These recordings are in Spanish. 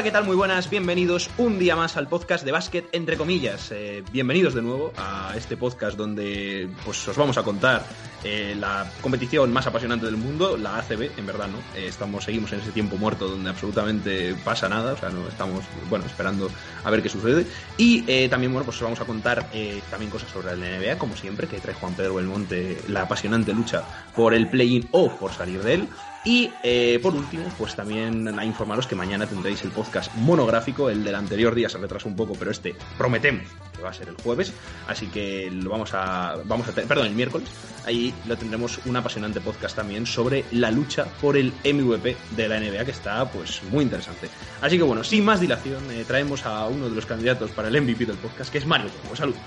Hola, ¿qué tal? Muy buenas, bienvenidos un día más al podcast de básquet, entre comillas. Eh, bienvenidos de nuevo a este podcast donde pues os vamos a contar eh, la competición más apasionante del mundo, la ACB, en verdad, ¿no? Eh, estamos, seguimos en ese tiempo muerto donde absolutamente pasa nada, o sea, no estamos, bueno, esperando a ver qué sucede. Y también, bueno, pues os vamos a contar también cosas sobre la NBA, como siempre, que trae Juan Pedro Belmonte la apasionante lucha por el play-in o por salir de él. Y eh, por último, pues también a informaros que mañana tendréis el podcast monográfico. El del anterior día se retrasó un poco, pero este prometemos que va a ser el jueves. Así que lo vamos a. Vamos a perdón, el miércoles. Ahí lo tendremos un apasionante podcast también sobre la lucha por el MVP de la NBA, que está pues muy interesante. Así que bueno, sin más dilación, eh, traemos a uno de los candidatos para el MVP del podcast, que es Mario. Saludos.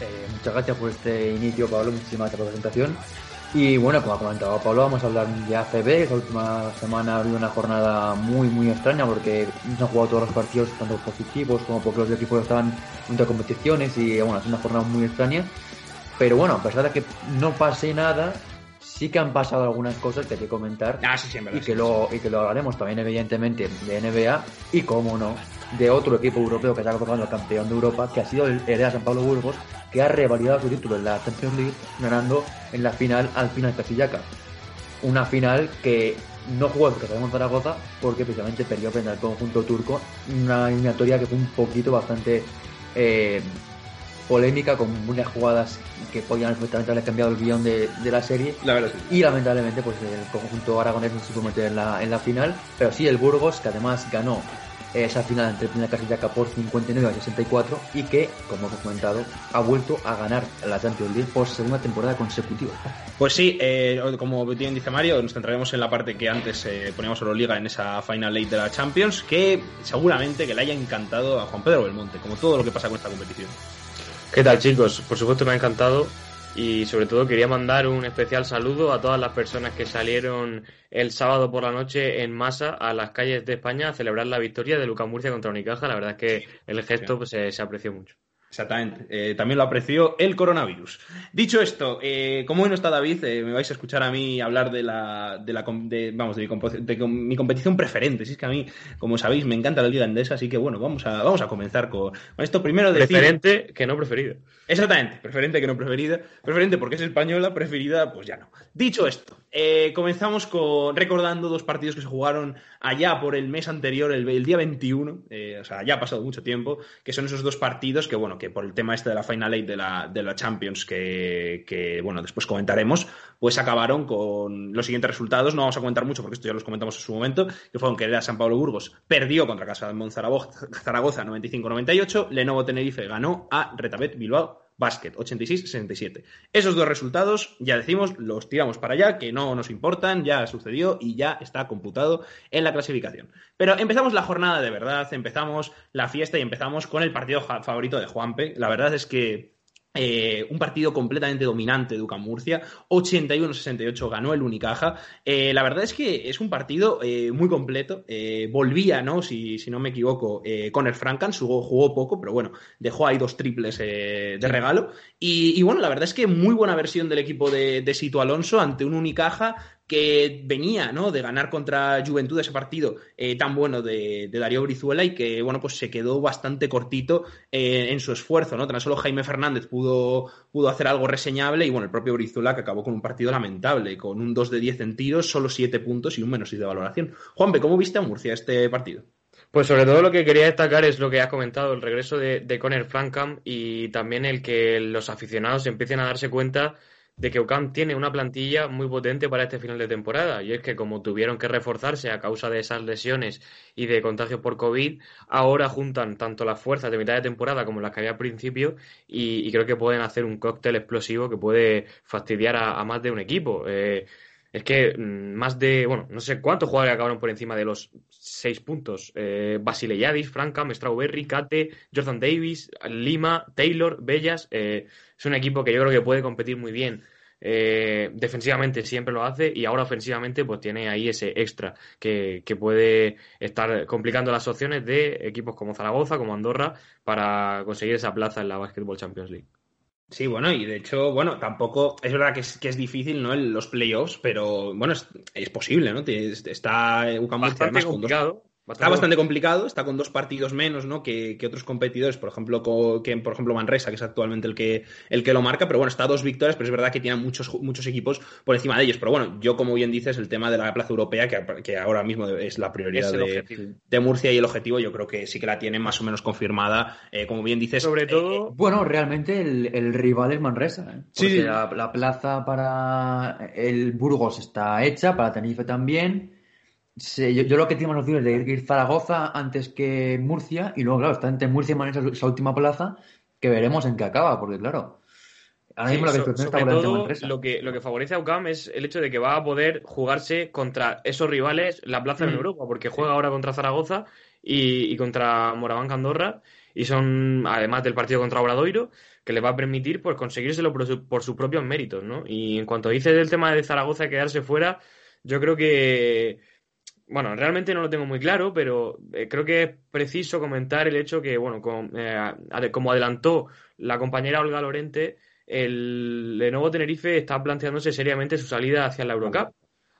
Eh, muchas gracias por este inicio, Pablo. Muchísimas gracias por la presentación. Y bueno, como ha comentado Pablo, vamos a hablar de ACB. Esta última semana ha habido una jornada muy, muy extraña porque se han jugado todos los partidos, tanto positivos como porque los equipos estaban entre competiciones y bueno, es una jornada muy extraña. Pero bueno, a pesar de que no pase nada, sí que han pasado algunas cosas que hay que comentar ah, sí, y, que lo, y que lo hablaremos también evidentemente de NBA y, como no, de otro equipo europeo que está el campeón de Europa, que ha sido el Hereda San Pablo Burgos, que ha revalidado su título en la Champions League, ganando en la final al final Casillaca. Una final que no jugó el de Zaragoza porque precisamente perdió frente al conjunto turco, una eliminatoria que fue un poquito bastante eh, polémica, con muchas jugadas que podían perfectamente haber cambiado el guion de, la serie. Y lamentablemente, pues el conjunto aragonés no se pudo meter en la, en la final, pero sí el Burgos, que además ganó esa final entre Primera Casillaca por 59 a 64 y que, como hemos comentado, ha vuelto a ganar la Champions League por segunda temporada consecutiva. Pues sí, eh, como bien dice Mario, nos centraremos en la parte que antes eh, poníamos Liga en esa Final Eight de la Champions, que seguramente que le haya encantado a Juan Pedro Belmonte, como todo lo que pasa con esta competición. ¿Qué tal chicos? Por supuesto me ha encantado y sobre todo quería mandar un especial saludo a todas las personas que salieron el sábado por la noche en masa a las calles de España a celebrar la victoria de Lucas Murcia contra Unicaja. La verdad es que el gesto pues, se apreció mucho. Exactamente. Eh, también lo apreció el coronavirus. Dicho esto, eh, como hoy no está David, eh, me vais a escuchar a mí hablar de la, de la vamos, de mi, competición preferente. Si es que a mí, como sabéis, me encanta la Liga Endesa, así que bueno, vamos a, vamos a comenzar con, esto primero de Preferente que no preferida. Exactamente, preferente que no preferida. Preferente porque es española, preferida, pues ya no. Dicho esto, comenzamos con recordando dos partidos que se jugaron allá por el mes anterior, el, día 21, o sea, ya ha pasado mucho tiempo, que son esos dos partidos que, bueno, que por el tema este de la Final Eight de la, de la Champions que, bueno, después comentaremos, pues acabaron con los siguientes resultados. No vamos a comentar mucho porque esto ya los comentamos en su momento, que fueron que era San Pablo Burgos perdió contra Casa de Zaragoza 95-98, Lenovo Tenerife ganó a Retabet Bilbao Basket, 86-67. Esos dos resultados, ya decimos, los tiramos para allá, que no nos importan, ya sucedió y ya está computado en la clasificación. Pero empezamos la jornada de verdad, empezamos la fiesta y empezamos con el partido favorito de Juanpe. La verdad es que eh, un partido completamente dominante de Ducan Murcia, 81-68 ganó el Unicaja. Eh, la verdad es que es un partido eh, muy completo. volvía, ¿no? Si, si, no me equivoco, con el Frankan, jugó, jugó, poco, pero bueno, dejó ahí dos triples de regalo. Y, bueno, la verdad es que muy buena versión del equipo de, de Sito Alonso ante un Unicaja que venía ¿no? de ganar contra Juventud ese partido eh, tan bueno de, Darío Brizuela y que bueno pues se quedó bastante cortito eh, en su esfuerzo no tan solo Jaime Fernández pudo, pudo hacer algo reseñable y bueno el propio Brizuela que acabó con un partido lamentable con un 2 de 10 en tiros solo 7 puntos y un menos 6 de valoración Juanpe ¿cómo viste a Murcia este partido? Pues sobre todo lo que quería destacar es lo que has comentado, el regreso de, de Conor Francam y también el que los aficionados empiecen a darse cuenta de que UCAM tiene una plantilla muy potente para este final de temporada. Y es que como tuvieron que reforzarse a causa de esas lesiones y de contagios por COVID, ahora juntan tanto las fuerzas de mitad de temporada como las que había al principio y, creo que pueden hacer un cóctel explosivo que puede fastidiar a, más de un equipo. Eh, es que mm, más de, bueno, no sé cuántos jugadores acabaron por encima de los seis puntos. Eh, Basile Yadis, Francam, Strawberry, Kate, Jordan Davis, Lima, Taylor, Bellas. Eh, es un equipo que yo creo que puede competir muy bien. Eh, defensivamente siempre lo hace y ahora ofensivamente pues tiene ahí ese extra que, puede estar complicando las opciones de equipos como Zaragoza, como Andorra para conseguir esa plaza en la Basketball Champions League. Sí, bueno, y de hecho, bueno, tampoco es verdad que es, que es difícil, ¿no? los playoffs, pero bueno, es, posible, ¿no? Está Bastante complicado Está bastante complicado, está con dos partidos menos ¿no? que, otros competidores, por ejemplo, que por ejemplo Manresa, que es actualmente el que, el que lo marca, pero bueno, está a dos victorias, pero es verdad que tiene muchos, muchos equipos por encima de ellos. Pero bueno, yo como bien dices, el tema de la plaza europea, que, ahora mismo es la prioridad de, Murcia y el objetivo, yo creo que sí que la tiene más o menos confirmada, eh, como bien dices. Sobre todo... Eh, bueno, realmente el, rival es Manresa, ¿eh? sí. La, la plaza para el Burgos está hecha, para Tenerife también yo, lo que tengo más opciones de ir, Zaragoza antes que Murcia, y luego, claro, está entre Murcia y Manresa esa última plaza, que veremos en qué acaba, porque claro. Ahora mismo la está todo, lo que, lo que favorece a UCAM es el hecho de que va a poder jugarse contra esos rivales la plaza en mm. Europa, porque juega ahora contra Zaragoza y, contra Moraván Candorra, y son, además del partido contra Obradoiro, que le va a permitir pues, conseguírselo por, por sus propios méritos, ¿no? Y en cuanto dices del tema de Zaragoza quedarse fuera, yo creo que bueno, realmente no lo tengo muy claro, pero eh, creo que es preciso comentar el hecho que, bueno, eh, como adelantó la compañera Olga Lorente, el Lenovo Tenerife está planteándose seriamente su salida hacia la Eurocup.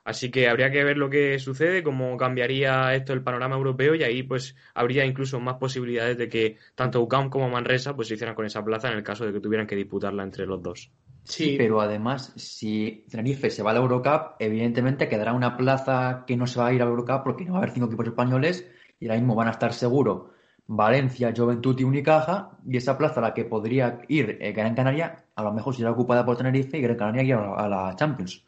Así que habría que ver lo que sucede, cómo cambiaría esto el panorama europeo y ahí pues habría incluso más posibilidades de que tanto UCAM como Manresa pues se hicieran con esa plaza en el caso de que tuvieran que disputarla entre los dos. Sí, pero además, si Tenerife se va a la Eurocup, evidentemente quedará una plaza que no se va a ir a la Eurocup porque no va a haber cinco equipos españoles y ahora mismo van a estar seguro Valencia, Juventud y Unicaja, y esa plaza a la que podría ir eh, Gran Canaria, a lo mejor será ocupada por Tenerife y Gran Canaria ir a la, Champions.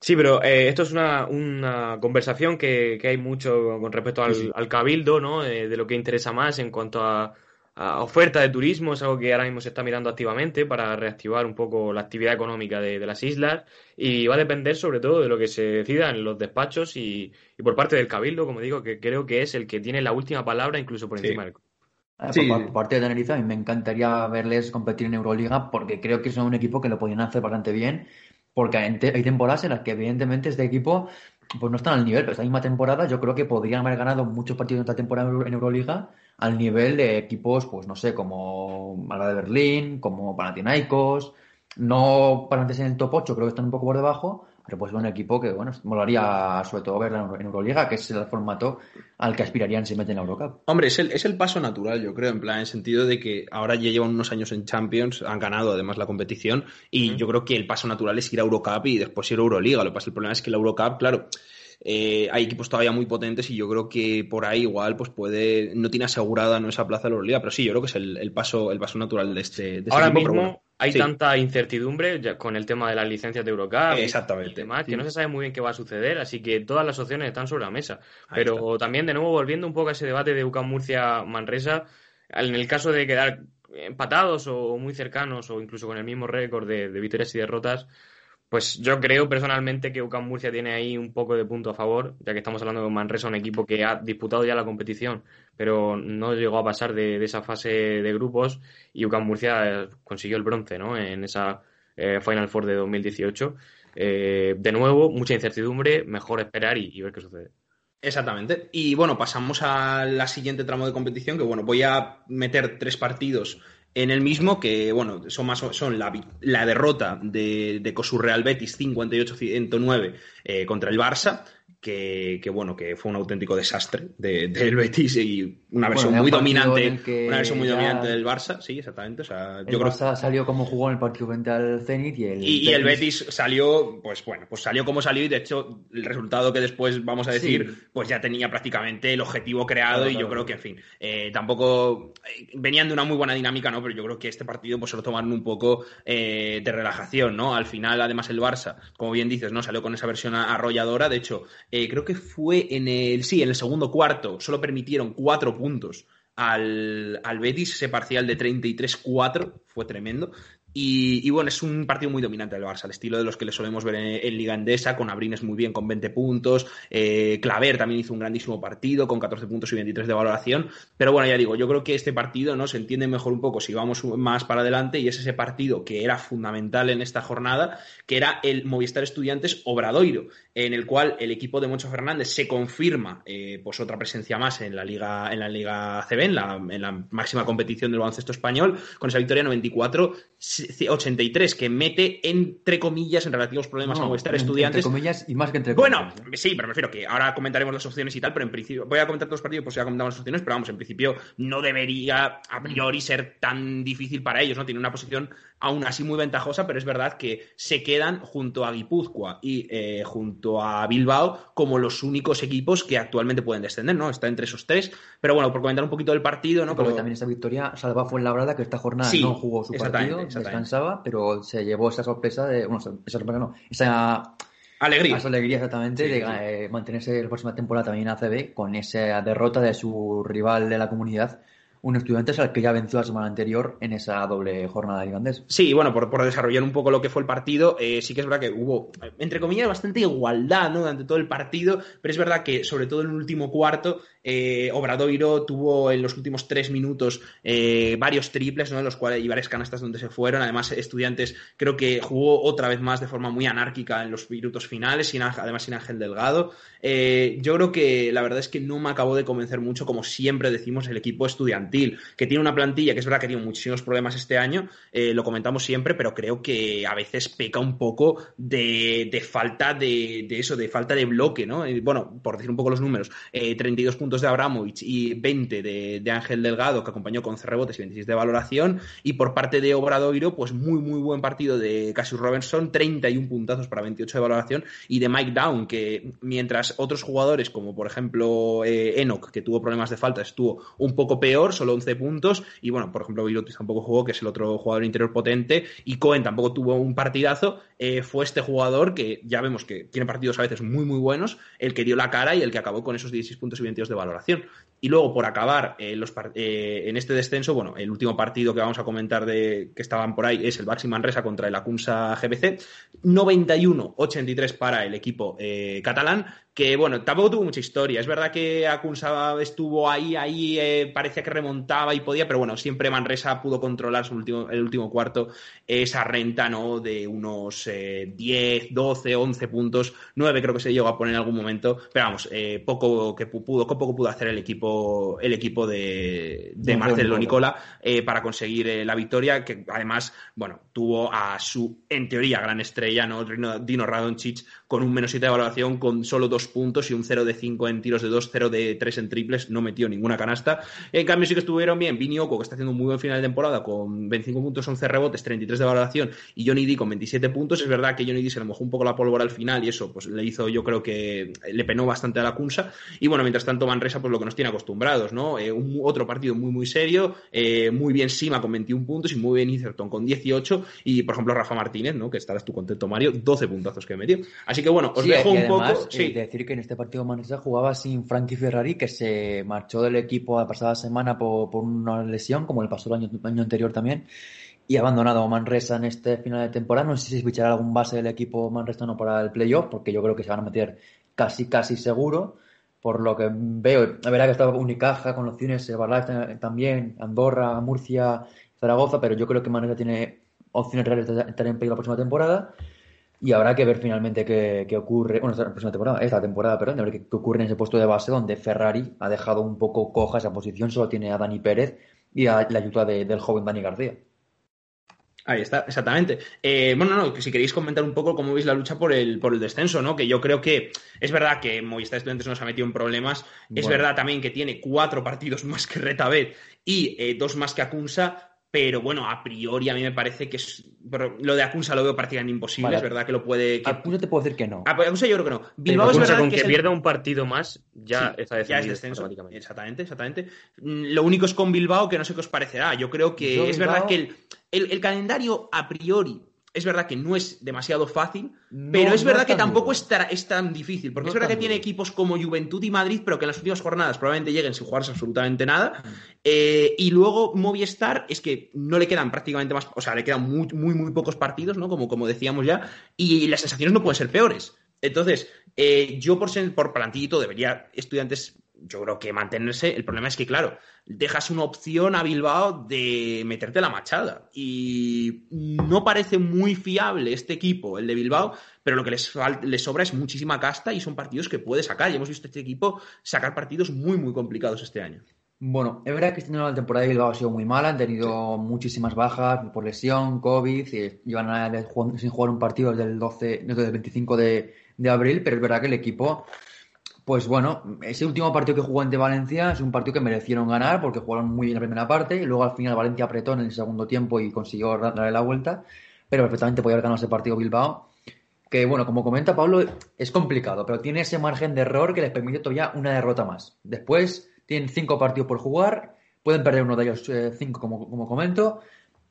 Sí, pero eh, esto es una, una conversación que, que, hay mucho con respecto al, cabildo, ¿no? Eh, de lo que interesa más en cuanto a oferta de turismo, es algo que ahora mismo se está mirando activamente para reactivar un poco la actividad económica de, las islas y va a depender sobre todo de lo que se decida en los despachos y, por parte del Cabildo, como digo, que creo que es el que tiene la última palabra incluso por encima del ah, Por, parte de Tenerife, a mí me encantaría verles competir en Euroliga porque creo que son un equipo que lo podían hacer bastante bien. Porque hay temporadas en las que, evidentemente, este equipo pues no están al nivel. Pero esta misma temporada, yo creo que podrían haber ganado muchos partidos en esta temporada en Euroliga al nivel de equipos, pues no sé, como Alba de Berlín, como Panathinaikos, no para antes en el top 8, creo que están un poco por debajo, pero pues un equipo que, bueno, molaría sobre todo verla en Euroliga, que es el formato al que aspirarían si meten la Eurocup. Hombre, es el, es el paso natural, yo creo, en plan, en sentido de que ahora ya llevan unos años en Champions, han ganado además la competición, y yo creo que el paso natural es ir a Eurocup y después ir a Euroliga. Lo que pasa, el problema es que la Eurocup, claro, eh, hay equipos todavía muy potentes y yo creo que por ahí igual pues puede no tiene asegurada no esa plaza de la Euroliga, pero sí, yo creo que es el, paso el paso natural de este, de este Ahora mismo hay tanta incertidumbre con el tema de las licencias de Eurocup Exactamente. que no se sabe muy bien qué va a suceder, así que todas las opciones están sobre la mesa. pero también de nuevo volviendo un poco a ese debate de UCAM Murcia Manresa, en el caso de quedar empatados o muy cercanos o incluso con el mismo récord de victorias y derrotas, pues yo creo personalmente que UCAM Murcia tiene ahí un poco de punto a favor, ya que estamos hablando de Manresa, un equipo que ha disputado ya la competición, pero no llegó a pasar de, esa fase de grupos y UCAM Murcia consiguió el bronce ¿no? en esa eh, Final Four de 2018. Eh, de nuevo, mucha incertidumbre, mejor esperar y, ver qué sucede. Exactamente. Y bueno, pasamos a la siguiente tramo de competición, que bueno, voy a meter tres partidos en el mismo que, bueno, son más son la, la derrota de, de Cosurreal Betis 58-109 eh, contra el Barça, que, bueno, que fue un auténtico desastre del de, Betis y una versión muy dominante, una versión muy dominante del Barça, sí, exactamente. O sea, el Barça salió como jugó en el partido frente al Zenit y el, y, el Betis salió, pues bueno, pues salió como salió y de hecho el resultado que después vamos a decir, pues ya tenía prácticamente el objetivo creado y yo creo que, en fin, eh, tampoco eh, venían de una muy buena dinámica, ¿no? Pero yo creo que este partido pues se lo tomaron un poco eh, de relajación, ¿no? Al final, además, el Barça, como bien dices, ¿no? Salió con esa versión arrolladora, de hecho, eh, creo que fue en el, sí, en el segundo cuarto, solo permitieron cuatro puntos al, al Betis, ese parcial de 33-4, fue tremendo. Y, bueno, es un partido muy dominante del Barça, al estilo de los que le solemos ver en, Liga Endesa, con Abrines muy bien con 20 puntos, eh, Claver también hizo un grandísimo partido con 14 puntos y 23 de valoración, pero bueno, ya digo, yo creo que este partido no se entiende mejor un poco si vamos más para adelante y es ese partido que era fundamental en esta jornada, que era el Movistar Estudiantes Obradoiro, en el cual el equipo de Moncho Fernández se confirma eh, pues otra presencia más en la Liga, en la Liga CB, en la, máxima competición del baloncesto español, con esa victoria 94 83, que mete entre comillas en relativos problemas No, Movistar en- Estudiantes. Entre comillas y más que entre Bueno, comillas. ¿eh? sí, pero me refiero que ahora comentaremos las opciones y tal, pero en principio voy a comentar todos los partidos si ya comentamos las opciones, pero vamos, en principio no debería a priori ser tan difícil para ellos, ¿no? Tiene una posición aún así muy ventajosa, pero es verdad que se quedan junto a Guipúzcoa y eh, junto a Bilbao como los únicos equipos que actualmente pueden descender, ¿no? Está entre esos tres, pero bueno, por comentar un poquito del partido, ¿no? Porque Pero- también esa victoria salva fue Labrada que esta jornada Sí, no jugó su exactamente, partido, exactamente. descansaba, pero se llevó esa sorpresa de. Bueno, esa sorpresa no, esa, Alegría. esa alegría exactamente Sí, de sí. eh, mantenerse la próxima temporada también en ACB con esa derrota de su rival de la comunidad, un estudiante al que ya venció la semana anterior en esa doble jornada de Ligandés. Sí, bueno, por, por desarrollar un poco lo que fue el partido, eh, sí que es verdad que hubo, entre comillas, bastante igualdad ¿no? durante todo el partido, pero es verdad que, sobre todo en el último cuarto, eh, Obradoiro tuvo en los últimos tres minutos eh, varios triples, ¿no? Los cuales y varias canastas donde se fueron. Además, Estudiantes creo que jugó otra vez más de forma muy anárquica en los minutos finales, sin, además sin Ángel Delgado. Eh, yo creo que la verdad es que no me acabó de convencer mucho, como siempre decimos, el equipo estudiantil, que tiene una plantilla que es verdad que tiene muchísimos problemas este año, eh, lo comentamos siempre, pero creo que a veces peca un poco de, falta de, de eso, de falta de bloque, ¿no? Bueno, por decir un poco los números, eh, 32 puntos de Abramovich y 20 de, Ángel Delgado, que acompañó con 11 rebotes y 26 de valoración, y por parte de Obradoiro, pues muy, muy buen partido de Cassius Robinson, 31 puntazos para 28 de valoración, y de Mike Down, que mientras otros jugadores, como por ejemplo eh, Enoch, que tuvo problemas de falta, estuvo un poco peor, solo 11 puntos, y bueno, por ejemplo, Virotis tampoco jugó, que es el otro jugador interior potente, y Cohen tampoco tuvo un partidazo, eh, fue este jugador que ya vemos que tiene partidos a veces muy, muy buenos, el que dio la cara y el que acabó con esos 16 puntos y 22 de valoración. Y luego, por acabar eh, eh, en este descenso, bueno, el último partido que vamos a comentar de que estaban por ahí es el Baxi Manresa contra el Acunsa GBC. 91-83 para el equipo eh, catalán, que bueno, tampoco tuvo mucha historia. Es verdad que Acunsa estuvo ahí, ahí, parecía que remontaba y podía, pero bueno, siempre Manresa pudo controlar su último, el último cuarto esa renta, ¿no? De unos eh, 10, 12, 11 puntos, 9 creo que se llegó a poner en algún momento, pero vamos, poco que pu- pudo, poco pudo hacer el equipo, el equipo de, Marcelo Nicola. Eh, para conseguir eh, la victoria, que además, bueno, tuvo a su, en teoría, gran estrella, ¿no? Dino, Radonjic, con un menos 7 de valoración, con solo dos puntos y un 0 de 5 en tiros de 2, 0 de 3 en triples, no metió ninguna canasta. En cambio, sí que estuvieron bien Vini Oco, que está haciendo un muy buen final de temporada, con 25 puntos, 11 rebotes, 33 de valoración, y Johnny D con 27 puntos. Es verdad que Johnny D se le mojó un poco la pólvora al final y eso pues le hizo, yo creo que le penó bastante a la Cunsa. Y bueno, mientras tanto, Manresa, pues lo que nos tiene acostumbrados, ¿no? Eh, un, otro partido muy, muy serio, eh, muy bien Sima con 21 puntos y muy bien Etherton con 18. Y por ejemplo, Rafa Martínez, ¿no? Que estarás tú contento, Mario, 12 puntazos que metió. Así que bueno, os Sí, dejo y un además, poco. eh, Sí. decir que en este partido Manresa jugaba sin Frankie Ferrari, que se marchó del equipo la pasada semana por, por una lesión, como le pasó el año, año anterior también, y ha abandonado Manresa en este final de temporada. No sé si fichará algún base del equipo manresano para el playoff, porque yo creo que se van a meter casi, casi seguro. Por lo que veo, la verdad que está Unicaja con opciones, Herbalife también, Andorra, Murcia, Zaragoza, pero yo creo que Manresa tiene opciones reales de estar en playoff la próxima temporada. Y habrá que ver finalmente qué, qué ocurre, bueno, esta próxima temporada, esta temporada, perdón, a ver qué, qué ocurre en ese puesto de base donde Ferrari ha dejado un poco coja esa posición, solo tiene a Dani Pérez y a la ayuda de- del joven Dani García. Ahí está, exactamente. Eh, bueno, no, si queréis comentar un poco cómo veis la lucha por el, por el descenso, ¿no? Que yo creo que es verdad que Movistar Estudiantes nos ha metido en problemas. Es verdad también que tiene cuatro partidos más que Retabet y eh, dos más que Acunsa. Pero bueno, a priori a mí me parece que es. pero lo de Acunsa lo veo prácticamente imposible. Vale. Es verdad que lo puede. Que... Te puedo decir que no. A Acunsa yo creo que no. Bilbao es Acunsa, verdad con que, que, es el- pierda un partido más, ya Sí, está ya es descenso. Exactamente, exactamente. Mm, Lo único es con Bilbao que no sé qué os parecerá. Yo creo que Yo, es Bilbao- verdad que el, el- el calendario a priori es verdad que no es demasiado fácil, No, pero es no verdad que tampoco es, ta- es tan difícil. Porque No es verdad que tiene equipos como Juventud y Madrid, pero que en las últimas jornadas probablemente lleguen sin jugarse absolutamente nada. Mm. Eh, y luego Movistar es que no le quedan prácticamente más, o sea, le quedan muy, muy, muy pocos partidos, ¿no? Como, como decíamos ya, y las sensaciones no pueden ser peores. Entonces, eh, yo por, ser- por plantillito debería estudiantes, yo creo que mantenerse. El problema es que, claro, dejas una opción a Bilbao de meterte la machada. Y no parece muy fiable este equipo, el de Bilbao, pero lo que les, les sobra es muchísima casta y son partidos que puede sacar. Y hemos visto este equipo sacar partidos muy, muy complicados este año. Bueno, es verdad que este año la temporada de Bilbao ha sido muy mala, han tenido muchísimas bajas por lesión, COVID, y llevan sin jugar un partido desde el 12, desde el 25 de, de abril, pero es verdad que el equipo, pues bueno, ese último partido que jugó ante Valencia es un partido que merecieron ganar porque jugaron muy bien la primera parte y luego al final Valencia apretó en el segundo tiempo y consiguió darle la vuelta, pero perfectamente podía haber ganado ese partido Bilbao. Que bueno, como comenta Pablo, es complicado, pero tiene ese margen de error que les permite todavía una derrota más. Después tienen cinco partidos por jugar, pueden perder uno de ellos eh, cinco, como, como comento,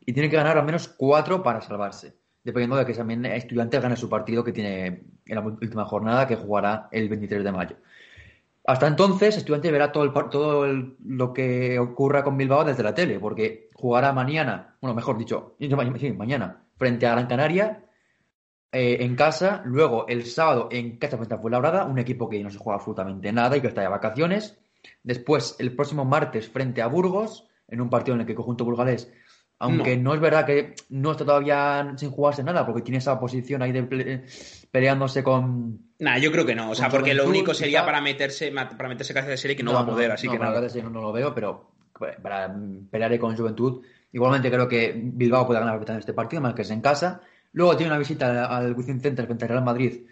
y tienen que ganar al menos cuatro para salvarse. Dependiendo de que también Estudiantes gane su partido que tiene en la última jornada, que jugará el 23 de mayo. Hasta entonces, Estudiantes verá todo, el, todo el- lo que ocurra con Bilbao desde la tele, porque jugará mañana, bueno, mejor dicho, sí, mañana, frente a Gran Canaria, eh, en casa, luego el sábado en casa frente a Fuenlabrada, un equipo que no se juega absolutamente nada y que está de vacaciones. Después, el próximo martes, frente a Burgos, en un partido en el que el conjunto burgalés, aunque no. es verdad que no está todavía sin jugarse nada, porque tiene esa posición ahí de ple- peleándose con. Nah, yo creo que no. O sea, porque lo único sería quizá. para meterse, para meterse cabeza de serie que no, va a poder, así que nada. no, lo veo, pero para pelear con Juventud. Igualmente creo que Bilbao puede ganar perfectamente este partido, más que es en casa. Luego tiene una visita al Wizzing Center frente al Real Madrid,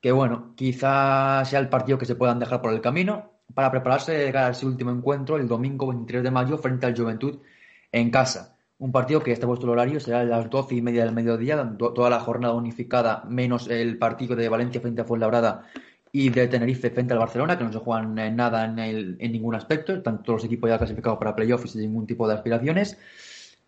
que bueno, quizá sea el partido que se puedan dejar por el camino para prepararse de cara a ese último encuentro el domingo 23 de mayo frente al Juventud en casa. Un partido que está puesto el horario, será a las 12 y media del mediodía, to- toda la jornada unificada, menos el partido de Valencia frente a Fuenlabrada y de Tenerife frente al Barcelona, que no se juegan eh, nada en, el- en ningún aspecto, están todos los equipos ya clasificados para playoffs sin ningún tipo de aspiraciones.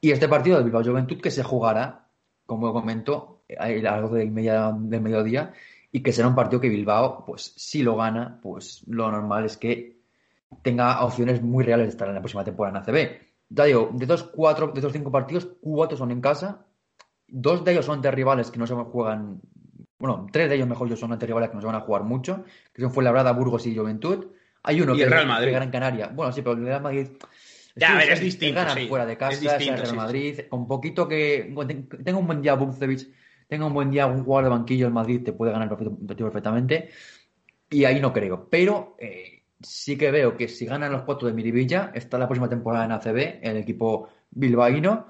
Y este partido del Bilbao Juventud que se jugará, como comento, a las 12 y media del mediodía y que será un partido que Bilbao, pues si lo gana, pues lo normal es que tenga opciones muy reales de estar en la próxima temporada en ACB. Ya digo, de estos cuatro, de estos cinco partidos, cuatro son en casa, dos de ellos son de rivales que no se juegan, bueno, tres de ellos mejor yo son ante rivales que no se van a jugar mucho, que son Fuenlabrada, Burgos y Juventud. Hay uno Y que el Real es Madrid. Gran Canaria. Bueno, sí, pero el Real Madrid. Ya, a ver, es distinto, Ganan sí. fuera de casa, Es el Real sí, Madrid. Con poquito que tenga un buen día Bumcevic, tenga un buen día un jugador de banquillo, el Madrid te puede ganar perfectamente. Y ahí no creo. Pero eh, sí que veo que si ganan los cuatro de Miribilla, está la próxima temporada en ACB, el equipo bilbaíno.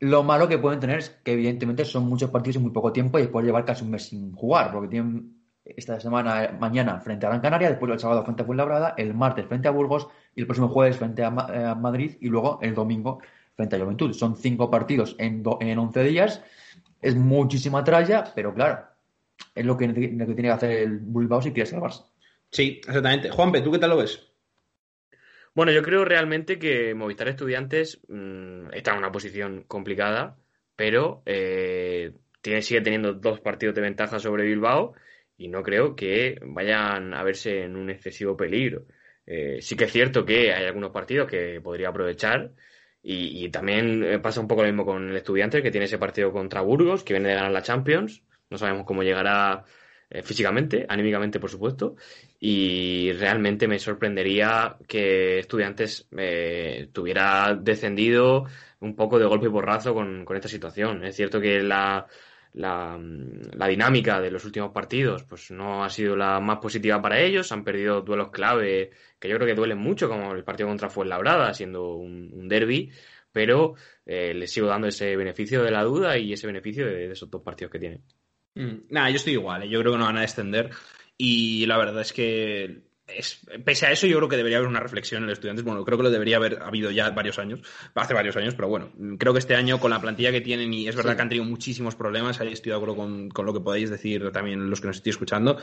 Lo malo que pueden tener es que, evidentemente, son muchos partidos en muy poco tiempo y pueden llevar casi un mes sin jugar, porque tienen esta semana, eh, mañana, frente a Gran Canaria, después el sábado frente a Fuenlabrada, el martes frente a Burgos y el próximo jueves frente a, eh, Madrid y luego el domingo frente a Juventud. Son cinco partidos en, en 11 días. Es muchísima tralla, pero claro, es lo que, lo que tiene que hacer el Bilbao si quiere salvarse. Sí, exactamente. Juanpe, ¿tú qué tal lo ves? Bueno, yo creo realmente que Movistar Estudiantes mm, está en una posición complicada, pero eh, sigue teniendo dos partidos de ventaja sobre Bilbao y no creo que vayan a verse en un excesivo peligro. Eh, sí que es cierto que hay algunos partidos que podría aprovechar y, y también eh, pasa un poco lo mismo con el Estudiante, que tiene ese partido contra Burgos, que viene de ganar la Champions. No sabemos cómo llegará eh, físicamente, anímicamente, por supuesto. Y realmente me sorprendería que Estudiantes eh, tuviera descendido un poco de golpe y borrazo con, con esta situación. Es cierto que la, la, la dinámica de los últimos partidos pues no ha sido la más positiva para ellos. Han perdido duelos clave que yo creo que duelen mucho, como el partido contra Fuenlabrada, siendo un, un derby. Pero eh, les sigo dando ese beneficio de la duda y ese beneficio de esos dos partidos que tienen. Mm, Nada, yo estoy igual, ¿eh? yo creo que no van a descender y la verdad es que es, pese a eso yo creo que debería haber una reflexión en los estudiantes, bueno, creo que lo debería haber habido ya varios años, hace varios años, pero bueno, creo que este año con la plantilla que tienen y es verdad Sí. que han tenido muchísimos problemas, ahí estoy de acuerdo con, con lo que podéis decir también los que nos estéis escuchando,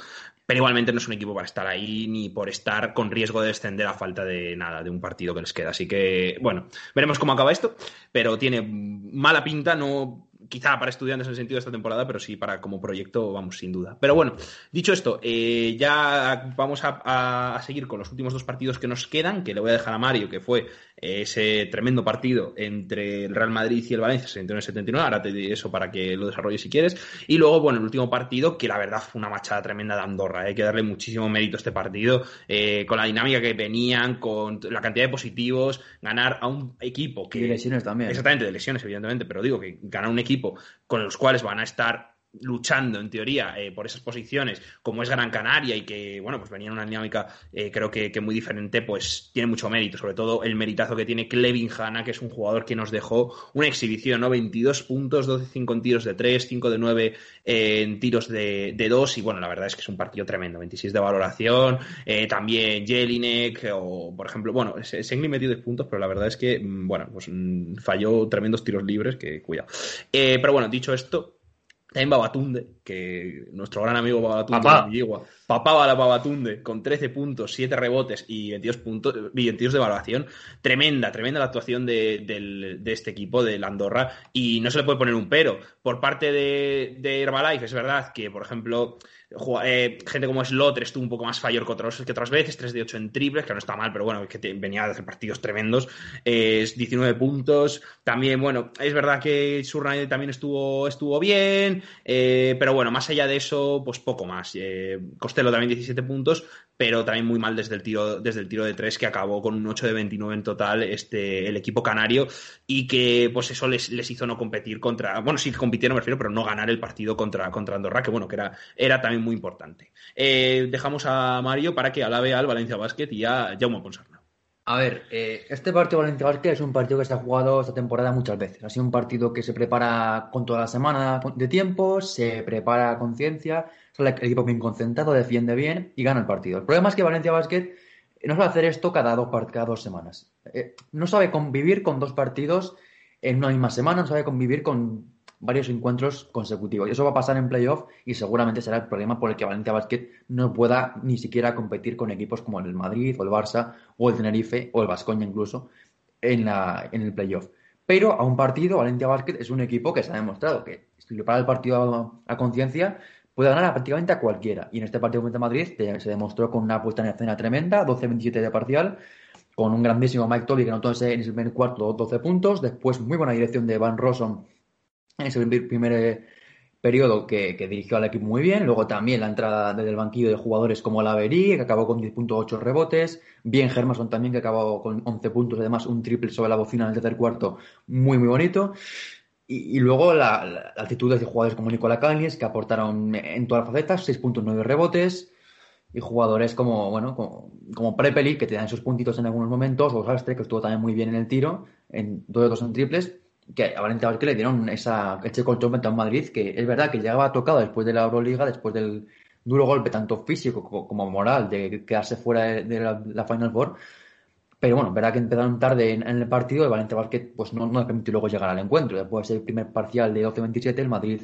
pero igualmente no es un equipo para estar ahí ni por estar con riesgo de descender a falta de nada, de un partido que les queda, así que bueno, veremos cómo acaba esto, pero tiene mala pinta, no quizá para estudiantes en el sentido de esta temporada, pero sí para como proyecto, vamos, sin duda. Pero bueno, dicho esto, eh, ya vamos a, a- a seguir con los últimos dos partidos que nos quedan, que le voy a dejar a Mario, que fue ese tremendo partido entre el Real Madrid y el Valencia, 71-79, ahora te diré eso para que lo desarrolles si quieres. Y luego, bueno, el último partido, que la verdad fue una machada tremenda de Andorra, hay que darle muchísimo mérito a este partido, eh, con la dinámica que venían, con la cantidad de positivos, ganar a un equipo que... Y lesiones también. Exactamente, de lesiones, evidentemente, pero digo que ganar un equipo con los cuales van a estar luchando en teoría eh, por esas posiciones, como es Gran Canaria y que, bueno, pues venía en una dinámica eh, creo que, muy diferente, pues tiene mucho mérito, sobre todo el meritazo que tiene Clevin Hanna, que es un jugador que nos dejó una exhibición, ¿no? 22 puntos, 12 5 en tiros de 3, 5 de 9 eh, en tiros de, de 2 y bueno, la verdad es que es un partido tremendo, 26 de valoración, también Jelinek o, por ejemplo, bueno, Sengli metió 10 puntos, pero la verdad es que, mm, bueno, pues mm, falló tremendos tiros libres, que cuidado. pero bueno, dicho esto, también Babatunde, que nuestro gran amigo Babatunde, Papá. papá la Babatunde, con 13 puntos, 7 rebotes y 22, puntos, y 22 de evaluación. Tremenda, tremenda la actuación de, este equipo, de la Andorra, y no se le puede poner un pero. Por parte de, de Herbalife, es verdad que, por ejemplo, eh, gente como Slotter estuvo un poco más fallor que, otros, que otras veces, 3 de 8 en triples, que no está mal, pero bueno, que venía de hacer partidos tremendos. es 19 puntos. También, bueno, es verdad que Surnaide también estuvo, estuvo bien, eh, pero bueno, más allá de eso, pues poco más. Eh, Costello también 17 puntos, pero también muy mal desde el tiro, desde el tiro de 3, que acabó con un 8 de 29 en total este, el equipo canario, y que pues eso les, les hizo no competir contra, bueno, sí compitieron, me refiero, pero no ganar el partido contra, contra Andorra, que bueno, que era, era también muy importante. Eh, dejamos a Mario para que alabe al Valencia Basket y a Jaume Ponsarna. A ver, eh, este partido Valencia Basket es un partido que se ha jugado esta temporada muchas veces. Ha sido un partido que se prepara con toda la semana de tiempo, se prepara a conciencia, el equipo bien concentrado, defiende bien y gana el partido. El problema es que Valencia Basket no sabe hacer esto cada dos, cada dos semanas. Eh, no sabe convivir con dos partidos en una misma semana, no sabe convivir con varios encuentros consecutivos. Y eso va a pasar en playoff y seguramente será el problema por el que Valencia Basket no pueda ni siquiera competir con equipos como el Madrid o el Barça o el Tenerife o el Vascoña incluso en, la, en el playoff. Pero a un partido, Valencia Basket es un equipo que se ha demostrado que si le para el partido a, conciencia puede ganar prácticamente a cualquiera. Y en este partido contra Madrid se demostró con una puesta en escena tremenda, 12-27 de parcial, con un grandísimo Mike Tolley que anotó en ese primer cuarto 12 puntos, después muy buena dirección de Van Rossum en ese primer eh, periodo que, dirigió al equipo muy bien. Luego también la entrada desde el banquillo de jugadores como Laverí, que acabó con 10.8 rebotes. Bien Germason también, que acabó con 11 puntos. Además, un triple sobre la bocina en el tercer cuarto, muy, muy bonito. Y, luego la, la, de jugadores como Nicola Canis, que aportaron en todas las facetas 6.9 rebotes. Y jugadores como, bueno, como, como Prepeli, que te dan esos puntitos en algunos momentos, o Sastre, que estuvo también muy bien en el tiro, en todos los dos en triples que a Valencia Basket le dieron esa, ese colchón a Madrid, que es verdad que llegaba tocado después de la Euroliga, después del duro golpe tanto físico como moral de quedarse fuera de, la, Final Four. Pero bueno, verdad que empezaron tarde en, el partido y Valencia Basket pues no, no le permitió luego llegar al encuentro. Después del primer parcial de 12-27, el Madrid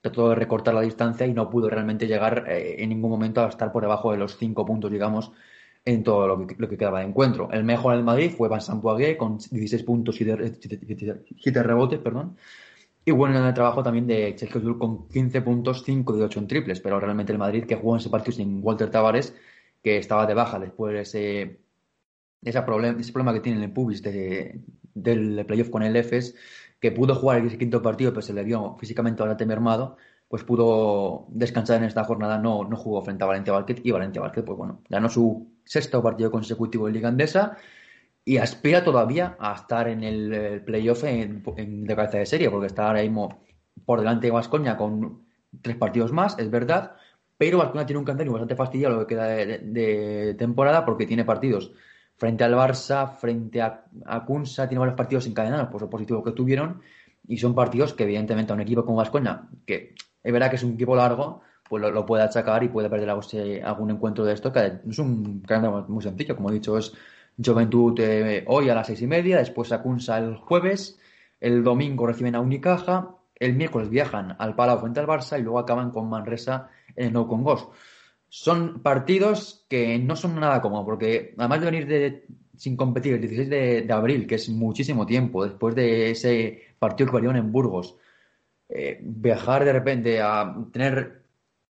trató de recortar la distancia y no pudo realmente llegar eh, en ningún momento a estar por debajo de los cinco puntos, digamos, en todo lo que, quedaba de encuentro. El mejor en el Madrid fue Van Sampoagué con 16 puntos y 7 rebotes, perdón. Y bueno en el trabajo también de Sergio Llull con 15 puntos, 5 de 8 en triples, pero realmente el Madrid que jugó en ese partido sin Walter Tavares, que estaba de baja después de ese, ese, problema, ese problema que tiene el Pubis de, del playoff con el EFES, que pudo jugar ese quinto partido, pero se le vio físicamente bastante mermado, pues pudo descansar en esta jornada, no, no jugó frente a Valencia Basket y Valencia Basket, pues bueno, ganó su sexto partido consecutivo en Liga Andesa y aspira todavía a estar en el playoff en, de cabeza de serie, porque está ahora mismo por delante de Vascoña con tres partidos más, es verdad, pero Vascoña tiene un calendario bastante fastidiado lo que queda de, temporada porque tiene partidos frente al Barça, frente a, a Kunsa, tiene varios partidos encadenados por los positivos que tuvieron y son partidos que evidentemente a un equipo como Vascoña, que es verdad que es un equipo largo, pues lo, puede achacar y puede perder algún encuentro de esto, que es un calendario muy sencillo, como he dicho, es Juventud eh, hoy a las seis y media, después a Kunsa el jueves, el domingo reciben a Unicaja, el miércoles viajan al Palau frente al Barça y luego acaban con Manresa en el Congos. Son partidos que no son nada cómodos, porque además de venir sin competir el 16 de, abril, que es muchísimo tiempo, después de ese partido que valieron en Burgos, eh, viajar de repente a tener,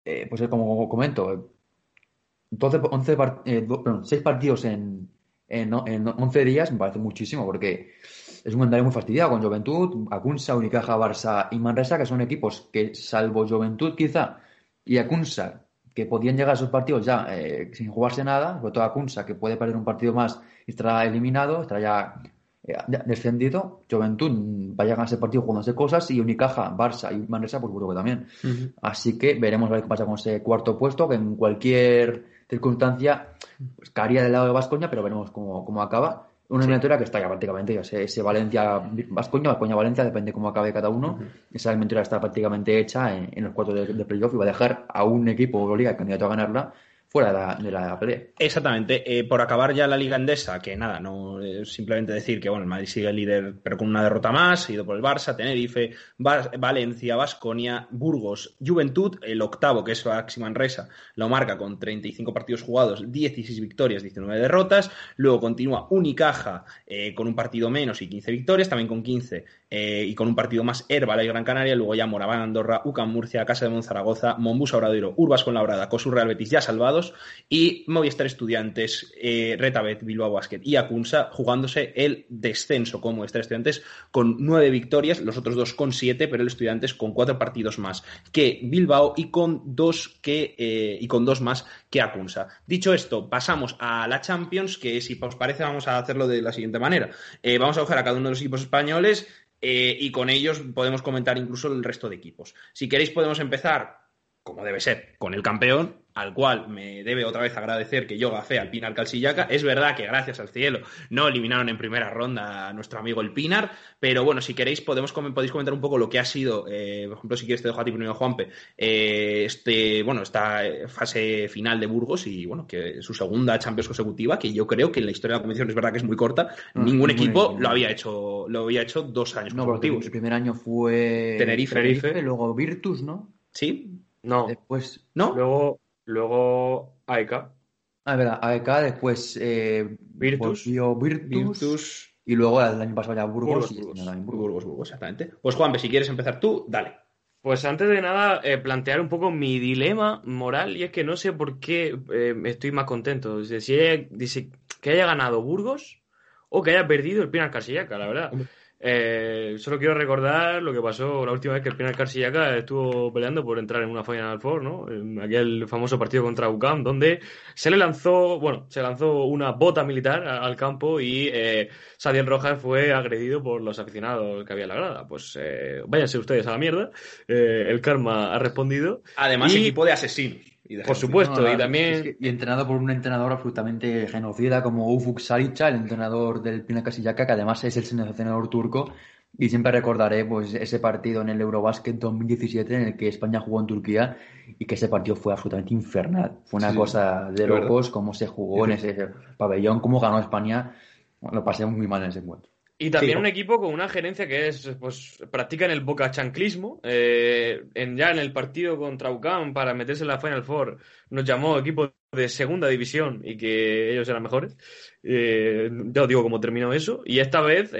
eh, pues como comento, 12, 11 eh, 6 partidos en, en, en, 11 días me parece muchísimo porque es un calendario muy fastidiado con Juventud, Acunsa, Unicaja, Barça y Manresa, que son equipos que, salvo Juventud quizá y Acunsa, que podían llegar a esos partidos ya sin jugarse nada, sobre todo Acunsa, que puede perder un partido más y estará eliminado, estará ya eh, descendido, Juventud vaya a ganar ese partido jugándose cosas y Unicaja, Barça y Manresa, pues Burgos también. Así que veremos a ver qué pasa con ese cuarto puesto, que en cualquier circunstancia pues, caería del lado de Vascoña, pero veremos cómo, cómo acaba. Una eliminatoria que está ya prácticamente, ya sé, ese Valencia-Vascoña, Vascoña-Valencia, depende cómo acabe cada uno. Esa eliminatoria está prácticamente hecha en, los cuatro de, de playoff y va a dejar a un equipo Euroliga candidato a ganarla fuera de la, pelea. Exactamente. Eh, por acabar ya la Liga Endesa, que nada, no simplemente decir que bueno, el Madrid sigue el líder, pero con una derrota más, ido por el Barça, Tenerife, Valencia, Vasconia, Burgos, Juventud, el octavo, que es Baxi Manresa, lo marca con 35 partidos jugados, 16 victorias, 19 derrotas. Luego continúa Unicaja eh, con un partido menos y 15 victorias, también con 15 eh, y con un partido más Herbala y Gran Canaria. Luego ya Moraván, Andorra, UCAM, Murcia, Casa de Monzaragoza, Monbus, Obradoiro, Urbas con Labrada, Cosur Real Betis ya salvados y Movistar Estudiantes, eh, Retabet, Bilbao Basket y Acunsa jugándose el descenso como Movistar Estudiantes con nueve victorias, los otros dos con siete, pero el Estudiantes con cuatro partidos más que Bilbao y con dos, que, eh, y con dos más que Acunsa. Dicho esto, pasamos a la Champions, que si os parece vamos a hacerlo de la siguiente manera. Eh, vamos a coger a cada uno de los equipos españoles y con ellos podemos comentar incluso el resto de equipos. Si queréis podemos empezar, como debe ser, con el campeón al cual me debe otra vez agradecer que yo gafé al Pinar Calcillaca. Es verdad que gracias al cielo no eliminaron en primera ronda a nuestro amigo el Pinar, pero bueno, si queréis podemos, podéis comentar un poco lo que ha sido, eh, por ejemplo, si quieres te dejo a ti primero, Juanpe, eh, este, bueno, esta fase final de Burgos y bueno, que su segunda Champions consecutiva, que yo creo que en la historia de la competición es verdad que es muy corta, ningún equipo lo había hecho, lo había hecho dos años no, consecutivos. El primer año fue Tenerife, Tenerife, luego Virtus, ¿no? Sí. No. Después, ¿no? Luego Luego AEK. Ah, verdad, AEK, después eh, Virtus. Virtus, Y luego el año pasado ya Burgos. Burgos, Burgos, exactamente. Pues Juan, si quieres empezar tú, dale. Pues antes de nada, eh, plantear un poco mi dilema moral, y es que no sé por qué eh, estoy más contento. Si dice que haya ganado Burgos o que haya perdido el Pinar Casillaca, la verdad. Eh, solo quiero recordar lo que pasó la última vez que el Pinar Carsillaca estuvo peleando por entrar en una Final Four, ¿no? En aquel famoso partido contra UCAM, donde se le lanzó, bueno, se lanzó una bota militar al campo y eh, Sadiel Rojas fue agredido por los aficionados que había en la grada. Pues eh, váyanse ustedes a la mierda. Eh, el karma ha respondido. Además, equipo de asesinos. Por supuesto, y también. y entrenado por un entrenador absolutamente genocida como Ufuk Saricha, el entrenador del Pina Casillaka, que además es el seleccionador turco. Y siempre recordaré pues ese partido en el Eurobasket 2017 en el que España jugó en Turquía y que ese partido fue absolutamente infernal. Fue una cosa de locos, cómo se jugó en ese pabellón, cómo ganó España. lo pasé muy mal en ese encuentro. Y también un equipo con una gerencia que es, pues, practica en el boca chanclismo. Eh, en, ya en el partido contra UCAM para meterse en la Final Four nos llamó equipo de segunda división y que ellos eran mejores. Eh, ya os digo cómo terminó eso. Y esta vez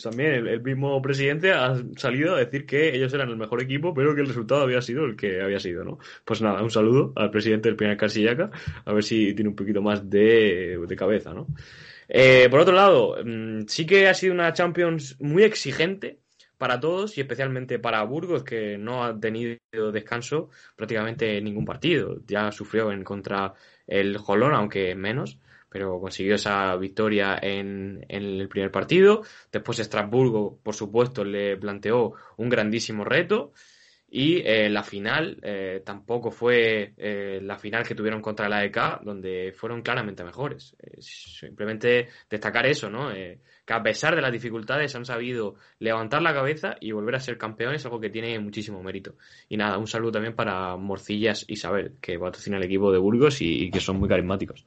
también el, mismo presidente ha salido a decir que ellos eran el mejor equipo, pero que el resultado había sido el que había sido, ¿no? Pues nada, un saludo al presidente del primer Casillaca, a ver si tiene un poquito más de, de cabeza, ¿no? Eh, por otro lado, mm, sí que ha sido una Champions muy exigente para todos y especialmente para Burgos, que no ha tenido descanso prácticamente en ningún partido. Ya sufrió en contra el Jolón, aunque menos, pero consiguió esa victoria en, en el primer partido. Después Estrasburgo, por supuesto, le planteó un grandísimo reto. Y eh, la final eh, tampoco fue eh, la final que tuvieron contra la EK, donde fueron claramente mejores. simplemente destacar eso, ¿no? que a pesar de las dificultades han sabido levantar la cabeza y volver a ser campeones, algo que tiene muchísimo mérito. Y nada, un saludo también para Morcillas Isabel, que patrocina el equipo de Burgos y que son muy carismáticos.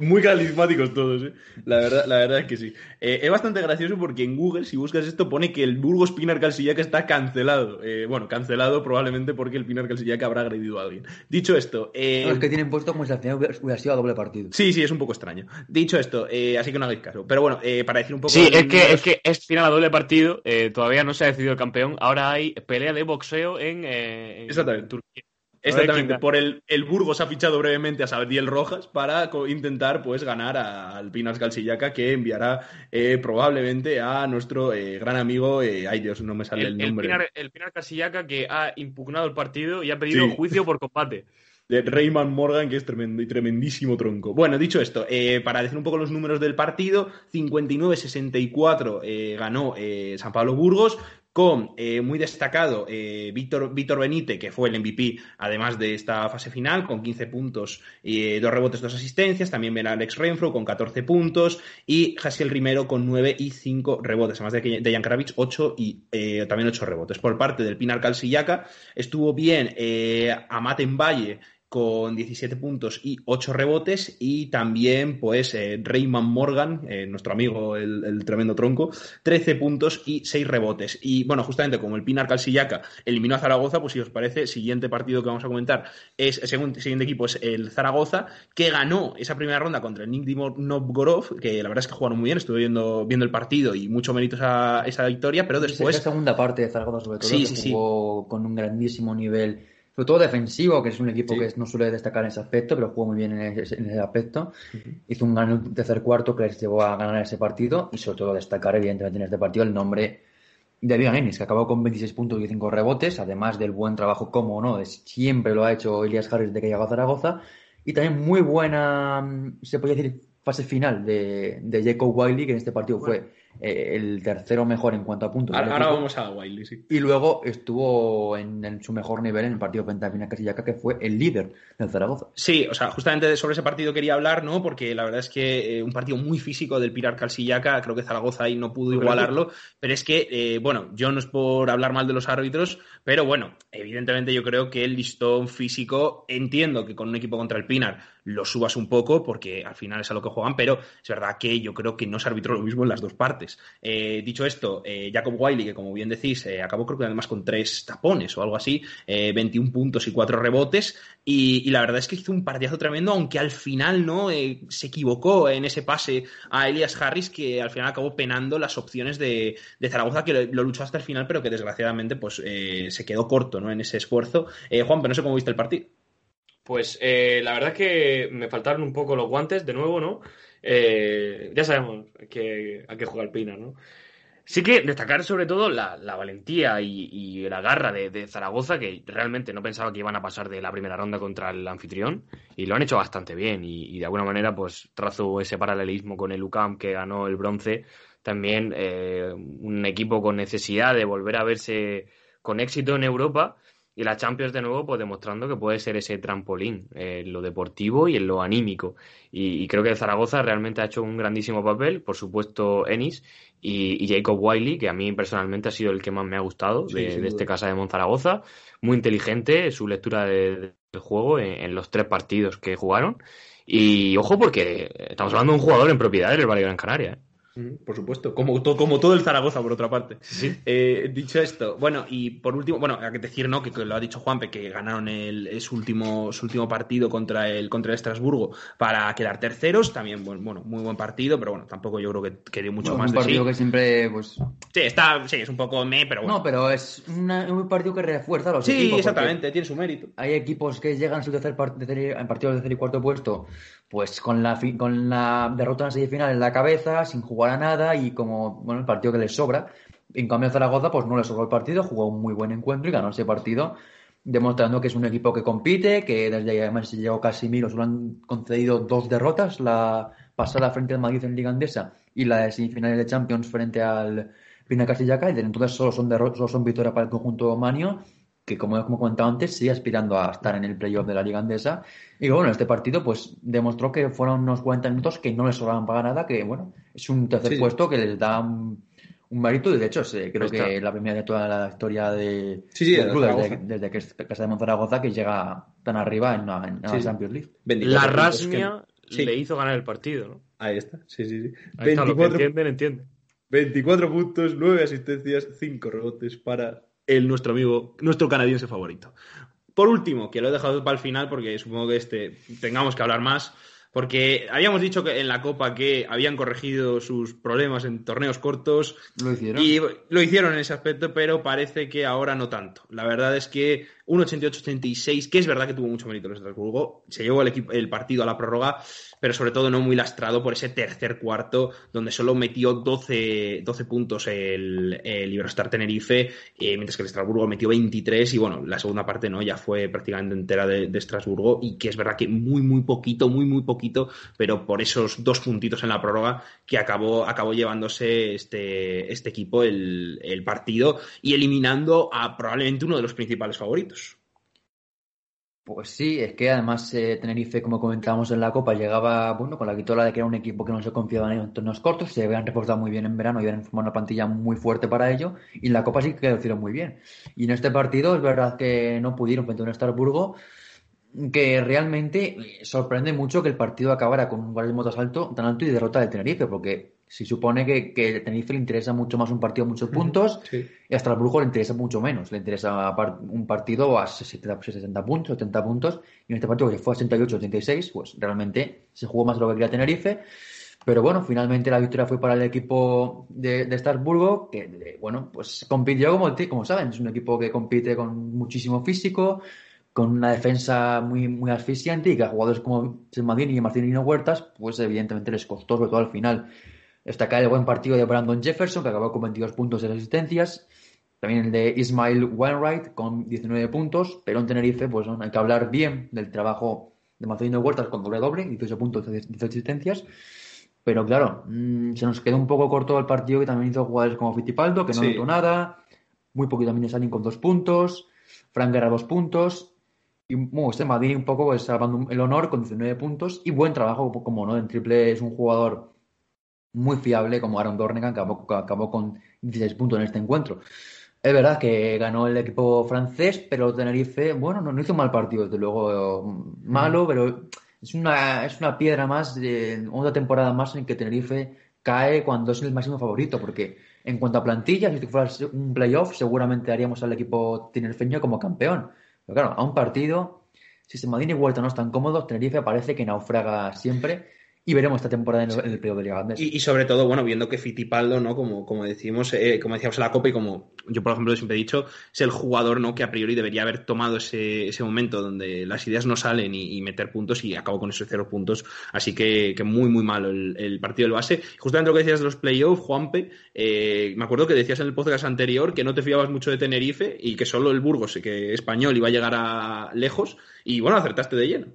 Muy carismáticos todos, ¿eh? La verdad, la verdad es que sí. Eh, es bastante gracioso porque en Google, si buscas esto, pone que el Burgos Pinar Calcillac está cancelado. Eh, bueno, cancelado probablemente porque el Pinar Calcillac habrá agredido a alguien. Dicho esto... Eh... que tienen puesto como si al final hubiera sido a doble partido. Sí, sí, es un poco extraño. Dicho esto, eh, así que no hagáis caso. Pero bueno, para decir un poco... Sí, es que, es que es final a doble partido, todavía no se ha decidido el campeón, ahora hay pelea de boxeo en, en Turquía. Exactamente, por el, el Burgos ha fichado brevemente a Sabdiel Rojas para intentar pues ganar al Pinas Calcillaca que enviará eh, probablemente a nuestro eh, gran amigo, eh, ay Dios, no me sale el, nombre. El Pinar, el Pinar que ha impugnado el partido y ha pedido juicio por combate. de Rayman Morgan, que es tremendo y tremendísimo tronco. Bueno, dicho esto, eh, para decir un poco los números del partido, 59-64 eh, ganó eh, San Pablo Burgos, con eh, muy destacado eh, Víctor, Víctor Benite, que fue el MVP, además de esta fase final, con 15 puntos, y dos rebotes, dos asistencias. También ven Alex Renfro con 14 puntos y Jasiel Rimero con 9 y 5 rebotes, además de, de Jan Kravitz 8 y eh, también 8 rebotes. Por parte del Pinar Calcillaca estuvo bien eh, Amaten Valle con 17 puntos y 8 rebotes y también pues eh, Rayman Morgan, eh, nuestro amigo el, el, tremendo tronco, 13 puntos y 6 rebotes. Y bueno, justamente como el Pinar Calcillaca eliminó a Zaragoza, pues si os parece, siguiente partido que vamos a comentar es, el segundo, siguiente equipo es el Zaragoza, que ganó esa primera ronda contra el Nick Novgorod, que la verdad es que jugaron muy bien, estuve viendo, viendo el partido y mucho mérito esa, esa victoria, pero después... la segunda parte de Zaragoza sobre todo, sí, que sí, jugó sí. con un grandísimo nivel sobre todo defensivo, que es un equipo sí. que no suele destacar en ese aspecto, pero jugó muy bien en ese, en ese aspecto. Uh -huh. Hizo un gran tercer cuarto que les llevó a ganar ese partido y sobre todo destacar evidentemente en este partido el nombre de Ligan Ennis, que acabó con 26 puntos y 5 rebotes, además del buen trabajo, como no, siempre lo ha hecho Elias Harris de que llegó a Zaragoza, y también muy buena, se podría decir, fase final de, de Jacob Wiley, que en este partido bueno. fue eh, el tercero mejor en cuanto a puntos. Ahora, ahora vamos a Wiley, sí. Y luego estuvo en, en, su mejor nivel en el partido frente a Casillaca, que fue el líder del Zaragoza. Sí, o sea, justamente sobre ese partido quería hablar, ¿no? Porque la verdad es que eh, un partido muy físico del Pilar Calcillaca, creo que Zaragoza ahí no pudo igualarlo, pero es que, eh, bueno, yo no es por hablar mal de los árbitros, pero bueno, evidentemente yo creo que el listón físico, entiendo que con un equipo contra el Pinar lo subas un poco, porque al final es a lo que juegan, pero es verdad que yo creo que no se arbitró lo mismo en las dos partes. Eh, dicho esto, eh, Jacob Wiley, que como bien decís, eh, acabó creo que además con tres tapones o algo así, 21 puntos y cuatro rebotes, y, la verdad es que hizo un partidazo tremendo, aunque al final no se equivocó en ese pase a Elias Harris, que al final acabó penando las opciones de, de Zaragoza, que lo, lo, luchó hasta el final, pero que desgraciadamente pues se quedó corto ¿no? en ese esfuerzo. Juan, pero no sé cómo viste el partido. Pues eh, la verdad es que me faltaron un poco los guantes, de nuevo, ¿no? Eh, ya sabemos que, qué juega el Pina, ¿no? Sí que destacar sobre todo la, valentía y, la garra de, Zaragoza, que realmente no pensaba que iban a pasar de la primera ronda contra el anfitrión, y lo han hecho bastante bien, y, y de alguna manera pues trazo ese paralelismo con el UCAM que ganó el bronce, también eh, un equipo con necesidad de volver a verse con éxito en Europa, y la Champions de nuevo pues demostrando que puede ser ese trampolín en lo deportivo y en lo anímico. Y, y, creo que Zaragoza realmente ha hecho un grandísimo papel por supuesto Ennis y, y Jacob Wiley que a mí personalmente ha sido el que más me ha gustado sí, de, de, este casa de Monzaragoza. Muy inteligente su lectura de, del juego en, en, los tres partidos que jugaron. Y ojo porque estamos hablando de un jugador en propiedad del Valle Gran Canaria ¿eh? Por supuesto, como, to, como todo el Zaragoza, por otra parte. Sí. Eh, dicho esto, bueno, y por último, bueno, hay que decir, ¿no? Que, que, lo ha dicho Juanpe, que ganaron el, su, último, su último partido contra el, contra el Estrasburgo para quedar terceros. También, bueno, muy buen partido, pero bueno, tampoco yo creo que, que dio mucho bueno, más un partido de que siempre, pues. Sí, está, sí, es un poco me, pero bueno. No, pero es una, un partido que refuerza a los sí, equipos. Sí, exactamente, tiene su mérito. Hay equipos que llegan a su tercer part en partidos de tercer y cuarto puesto pues con la, con la derrota en la semifinal en la cabeza, sin jugar a nada y como, bueno, el partido que les sobra. En cambio, Zaragoza, pues no le sobró el partido, jugó un muy buen encuentro y ganó ese partido, demostrando que es un equipo que compite, que desde además se llegó Casimiro, solo han concedido dos derrotas, la pasada frente al Madrid en Liga Andesa y la de semifinales de Champions frente al Pina Castillaca, y desde entonces solo son, solo son victorias para el conjunto Manio que como hemos comentado antes, sigue aspirando a estar en el playoff de la Liga Andesa. Y bueno, este partido pues demostró que fueron unos 40 minutos que no les sobraban para nada, que bueno, es un tercer sí. puesto que les da un, un mérito y de hecho sí, creo Está. que es la primera de toda la historia de, sí, sí, del club desde, desde, que es Casa de Monzaragoza que llega tan arriba en, en, en la Champions League. La rasmia que... le hizo ganar el partido, ¿no? Ahí está, sí, sí, sí. Ahí 24, está, lo que entienden, entienden. 24 puntos, 9 asistencias, 5 rebotes para el nuestro amigo, nuestro canadiense favorito. Por último, que lo he dejado para el final porque supongo que este tengamos que hablar más, porque habíamos dicho que en la Copa que habían corregido sus problemas en torneos cortos. Lo hicieron. Y lo hicieron en ese aspecto, pero parece que ahora no tanto. La verdad es que un 88-86, que es verdad que tuvo mucho mérito el Estrasburgo, se llevó el, partido a la prórroga, pero sobre todo no muy lastrado por ese tercer cuarto, donde solo metió 12, 12 puntos el, el Iberostar Tenerife, eh, mientras que el Estrasburgo metió 23, y bueno, la segunda parte no, ya fue prácticamente entera de, de, Estrasburgo, y que es verdad que muy, muy poquito, muy, muy poquito, pero por esos dos puntitos en la prórroga que acabó, acabó llevándose este, este equipo el, el partido y eliminando a probablemente uno de los principales favoritos. Pues sí, es que además eh, Tenerife, como comentábamos en la Copa, llegaba bueno con la vitola de que era un equipo que no se confiaba en torneos cortos, se habían reforzado muy bien en verano y habían formado una plantilla muy fuerte para ello, y en la Copa sí que lo hicieron muy bien. Y en este partido es verdad que no pudieron frente a un Estrasburgo, que realmente sorprende mucho que el partido acabara con un guardismo tan alto, tan alto y derrota de Tenerife, porque se supone que, que Tenerife le interesa mucho más un partido a muchos puntos Sí. y a Estrasburgo le interesa mucho menos. Le interesa un partido a 60, 60 puntos, 70 puntos. Y en este partido que fue a 68, 86, pues realmente se jugó más de lo que quería Tenerife. Pero bueno, finalmente la victoria fue para el equipo de, de Estrasburgo, que bueno, pues compitió como, como saben, es un equipo que compite con muchísimo físico, con una defensa muy, muy asfixiante y que a jugadores como Selmadini y Marcelino Huertas, pues evidentemente les costó, sobre todo al final. Destacar el buen partido de Brandon Jefferson, que acabó con 22 puntos de asistencias. También el de Ismail Wainwright con 19 puntos. Pero en Tenerife, pues ¿no? hay que hablar bien del trabajo de Marcelino Huertas con doble doble, 18 puntos, 18 asistencias. Pero claro, mmm, se nos quedó un poco corto el partido que también hizo jugadores como Fittipaldo, que no Sí. notó nada. Muy poquito también Sanin con dos puntos. Frank Guerra dos puntos. Y bueno, este Madrid un poco pues, salvando el honor con 19 puntos. Y buen trabajo, como no, en triple es un jugador muy fiable como Aaron Dornegan, que acabó, que acabó con 16 puntos en este encuentro. Es verdad que ganó el equipo francés, pero Tenerife, bueno, no, no hizo un mal partido, desde luego malo, pero es una, es una piedra más, otra temporada más en que Tenerife cae cuando es el máximo favorito, porque en cuanto a plantillas, si fuera un playoff, seguramente haríamos al equipo tinerfeño como campeón. Pero claro, a un partido, si Semadini y Huerta no están cómodos, Tenerife parece que naufraga siempre y veremos esta temporada en el, en el playoff de Liga. Y, y, sobre todo, bueno, viendo que Fittipaldo, ¿no? Como, como decimos, eh, como decíamos en la Copa y como yo, por ejemplo, siempre he dicho, es el jugador, ¿no? Que a priori debería haber tomado ese, ese momento donde las ideas no salen y, y meter puntos y acabó con esos cero puntos. Así que, que muy, muy malo el, el, partido del base. Justamente lo que decías de los playoffs, Juanpe, eh, me acuerdo que decías en el podcast anterior que no te fiabas mucho de Tenerife y que solo el Burgos, que español, iba a llegar a lejos y, bueno, acertaste de lleno.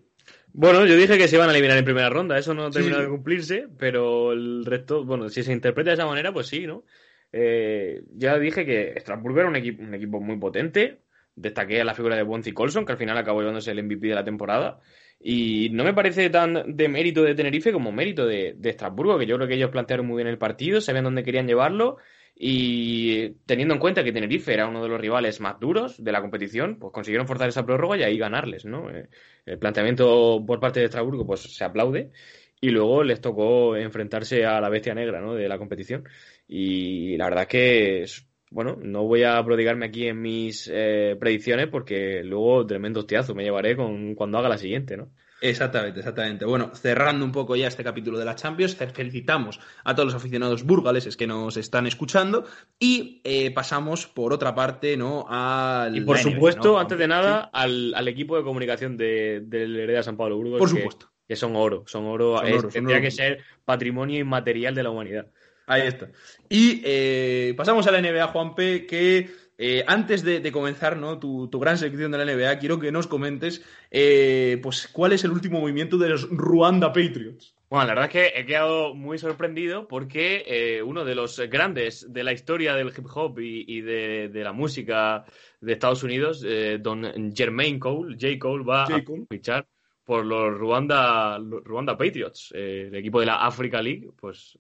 Bueno, yo dije que se iban a eliminar en primera ronda, eso no terminó sí, de cumplirse, pero el resto, bueno, si se interpreta de esa manera, pues sí, ¿no? Eh, ya dije que Estrasburgo era un equipo, un equipo muy potente, destaqué a la figura de Bonzi Colson, que al final acabó llevándose el MVP de la temporada, y no me parece tan de mérito de Tenerife como mérito de, de Estrasburgo, que yo creo que ellos plantearon muy bien el partido, sabían dónde querían llevarlo, y teniendo en cuenta que Tenerife era uno de los rivales más duros de la competición, pues consiguieron forzar esa prórroga y ahí ganarles, ¿no? Eh, el planteamiento por parte de Estrasburgo pues se aplaude y luego les tocó enfrentarse a la bestia negra, ¿no? De la competición y la verdad que bueno, no voy a prodigarme aquí en mis eh, predicciones porque luego tremendo hostiazo me llevaré con cuando haga la siguiente, ¿no? Exactamente, exactamente. Bueno, cerrando un poco ya este capítulo de la Champions, felicitamos a todos los aficionados burgaleses que nos están escuchando y eh, pasamos por otra parte, ¿no? Al y por supuesto, ¿no? antes de nada, sí. al, al, equipo de comunicación de, del Heredia San Pablo Burgos. Por supuesto. Que, que son oro, son oro, son es, oro tendría que ser patrimonio inmaterial de la humanidad. Ahí está. Y eh, pasamos a la NBA, Juanpe, que eh, antes de, de, comenzar ¿no? tu, tu, gran selección de la NBA, quiero que nos comentes eh, pues, cuál es el último movimiento de los Ruanda Patriots. Bueno, la verdad es que he quedado muy sorprendido porque eh, uno de los grandes de la historia del hip hop y, y de, de, la música de Estados Unidos, eh, don Jermaine Cole, J. Cole, va J. Cole. a fichar por los Ruanda, Ruanda Patriots, eh, el equipo de la Africa League. Pues,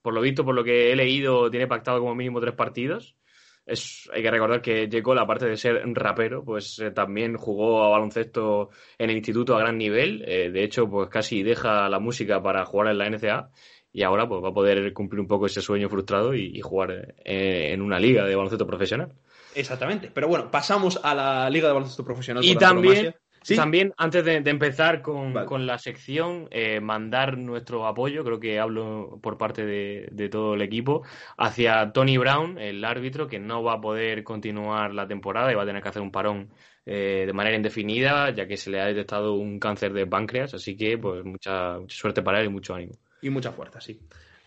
por lo visto, por lo que he leído, tiene pactado como mínimo tres partidos. Es, hay que recordar que J. Cole, aparte de ser rapero, pues eh, también jugó a baloncesto en el instituto a gran nivel. Eh, de hecho, pues casi deja la música para jugar en la NCA y ahora pues va a poder cumplir un poco ese sueño frustrado y, y jugar eh, en una liga de baloncesto profesional. Exactamente. Pero bueno, pasamos a la liga de baloncesto profesional. Y también, ¿Sí? También, antes de, de empezar con, vale. con, la sección, eh, mandar nuestro apoyo, creo que hablo por parte de, de, todo el equipo, hacia Tony Brown, el árbitro, que no va a poder continuar la temporada y va a tener que hacer un parón eh, de manera indefinida, ya que se le ha detectado un cáncer de páncreas, así que pues mucha, mucha suerte para él y mucho ánimo. Y mucha fuerza, sí.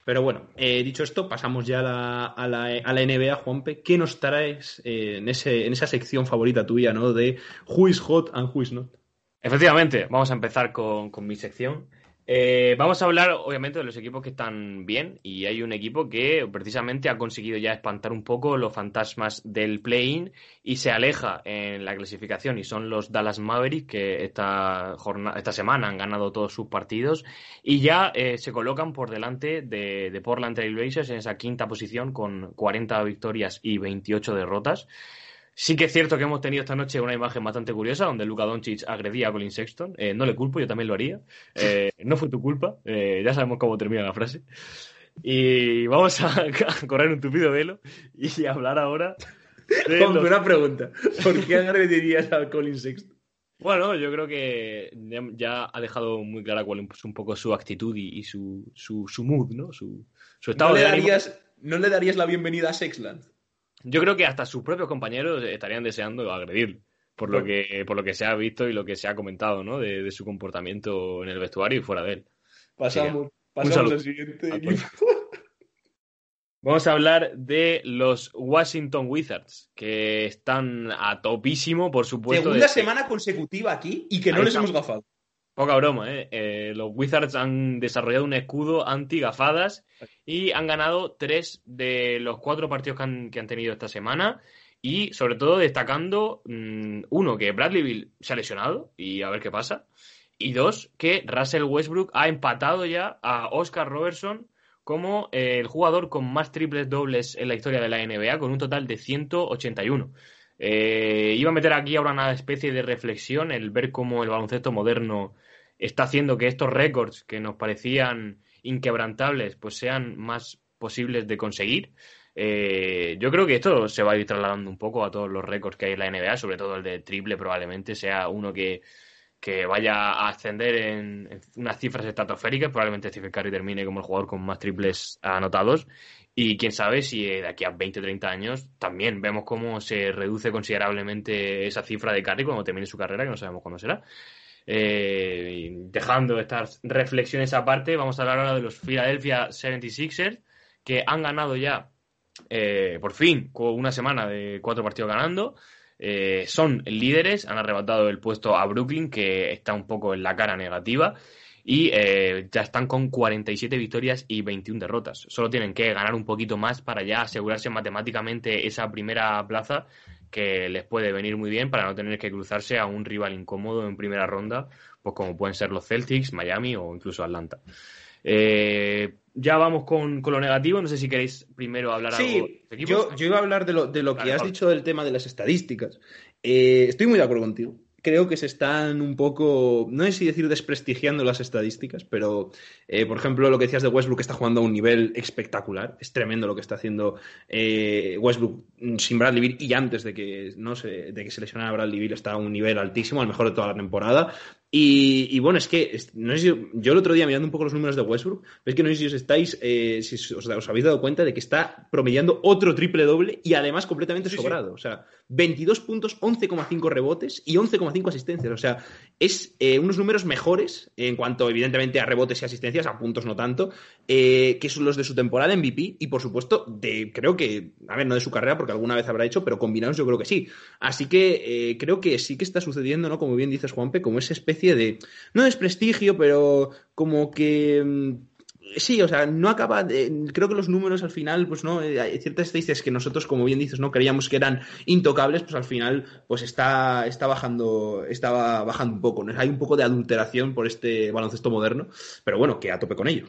Pero bueno, eh, dicho esto, pasamos ya a la, NBA, Juanpe. ¿Qué nos traes eh, en, ese, en esa sección favorita tuya, ¿no? De Who is hot and who is not. Efectivamente, vamos a empezar con mi sección. Eh, vamos a hablar, obviamente, de los equipos que están bien y hay un equipo que precisamente ha conseguido ya espantar un poco los fantasmas del play-in y se aleja en la clasificación y son los Dallas Mavericks que esta, jornada, esta semana han ganado todos sus partidos y ya eh, se colocan por delante de, de Portland Trail Blazers en esa quinta posición con 40 victorias y 28 derrotas. Sí que es cierto que hemos tenido esta noche una imagen bastante curiosa donde Luka Doncic agredía a Colin Sexton. Eh, no le culpo, yo también lo haría. Eh, no fue tu culpa. Eh, ya sabemos cómo termina la frase. Y vamos a, a correr un tupido velo y hablar ahora. De los... Una pregunta. ¿Por qué agredirías a Colin Sexton? Bueno, yo creo que ya ha dejado muy clara cuál es un poco su actitud y, su, su, su, mood, ¿no? Su, su estado ¿No le de darías, ánimo. ¿No le darías la bienvenida a Sexland? Yo creo que hasta sus propios compañeros estarían deseando agredirle, por lo que, por lo que se ha visto y lo que se ha comentado, ¿no? De, de su comportamiento en el vestuario y fuera de él. Pasamos, pasamos al siguiente equipo. Vamos a hablar de los Washington Wizards, que están a topísimo, por supuesto. Segunda de... semana consecutiva aquí y que no Ahí les estamos. hemos gafado. Poca broma, ¿eh? ¿eh? Los Wizards han desarrollado un escudo anti-gafadas y han ganado tres de los cuatro partidos que han, que han tenido esta semana. Y sobre todo destacando, mmm, uno, que Bradley Bill se ha lesionado y a ver qué pasa. Y dos, que Russell Westbrook ha empatado ya a Oscar Robertson como eh, el jugador con más triples dobles en la historia de la NBA, con un total de 181. Eh, iba a meter aquí ahora una especie de reflexión, el ver cómo el baloncesto moderno está haciendo que estos récords que nos parecían inquebrantables pues sean más posibles de conseguir. Eh, yo creo que esto se va a ir trasladando un poco a todos los récords que hay en la NBA, sobre todo el de triple probablemente sea uno que, que vaya a ascender en, unas cifras estratosféricas. Probablemente Stephen Curry termine como el jugador con más triples anotados. Y quién sabe si de aquí a 20 30 años también vemos cómo se reduce considerablemente esa cifra de Curry cuando termine su carrera, que no sabemos cuándo será. Eh, dejando estas reflexiones aparte, vamos a hablar ahora de los Philadelphia 76ers, que han ganado ya, eh, por fin, con una semana de cuatro partidos ganando. Eh, son líderes, han arrebatado el puesto a Brooklyn, que está un poco en la cara negativa, y eh, ya están con 47 victorias y 21 derrotas. Solo tienen que ganar un poquito más para ya asegurarse matemáticamente esa primera plaza que les puede venir muy bien para no tener que cruzarse a un rival incómodo en primera ronda, pues como pueden ser los Celtics, Miami o incluso Atlanta. Eh, ya vamos con, con, lo negativo. No sé si queréis primero hablar sí, algo de equipos. Yo, yo, iba a hablar de lo, de lo que has dicho del tema de las estadísticas. Eh, estoy muy de acuerdo contigo. Creo que se están un poco, no sé si decir desprestigiando las estadísticas, pero eh, por ejemplo lo que decías de Westbrook que está jugando a un nivel espectacular, es tremendo lo que está haciendo eh, Westbrook sin Bradley Beal y antes de que, no sé, de que se lesionara Bradley Beal está a un nivel altísimo, al mejor de toda la temporada, y, y, bueno, es que no sé si, yo el otro día mirando un poco los números de Westbrook, es que no sé si os estáis, eh, si os, os, habéis dado cuenta de que está promediando otro triple doble y además completamente sí, sobrado. Sí. O sea, 22 puntos, 11,5 rebotes y 11,5 asistencias. O sea, es eh, unos números mejores en cuanto, evidentemente, a rebotes y asistencias, a puntos no tanto, eh, que son los de su temporada MVP y, por supuesto, de creo que, a ver, no de su carrera, porque alguna vez habrá hecho, pero combinados yo creo que sí. Así que eh, creo que sí que está sucediendo, ¿no? Como bien dices, Juanpe, como esa especie de, no desprestigio, pero como que mm, sí, o sea, no acaba de, creo que los números al final, pues no, hay ciertas estadísticas que nosotros, como bien dices, no creíamos que eran intocables, pues al final, pues está, está bajando, estaba bajando un poco, ¿no? Hay un poco de adulteración por este baloncesto moderno, pero bueno, que a tope con ello.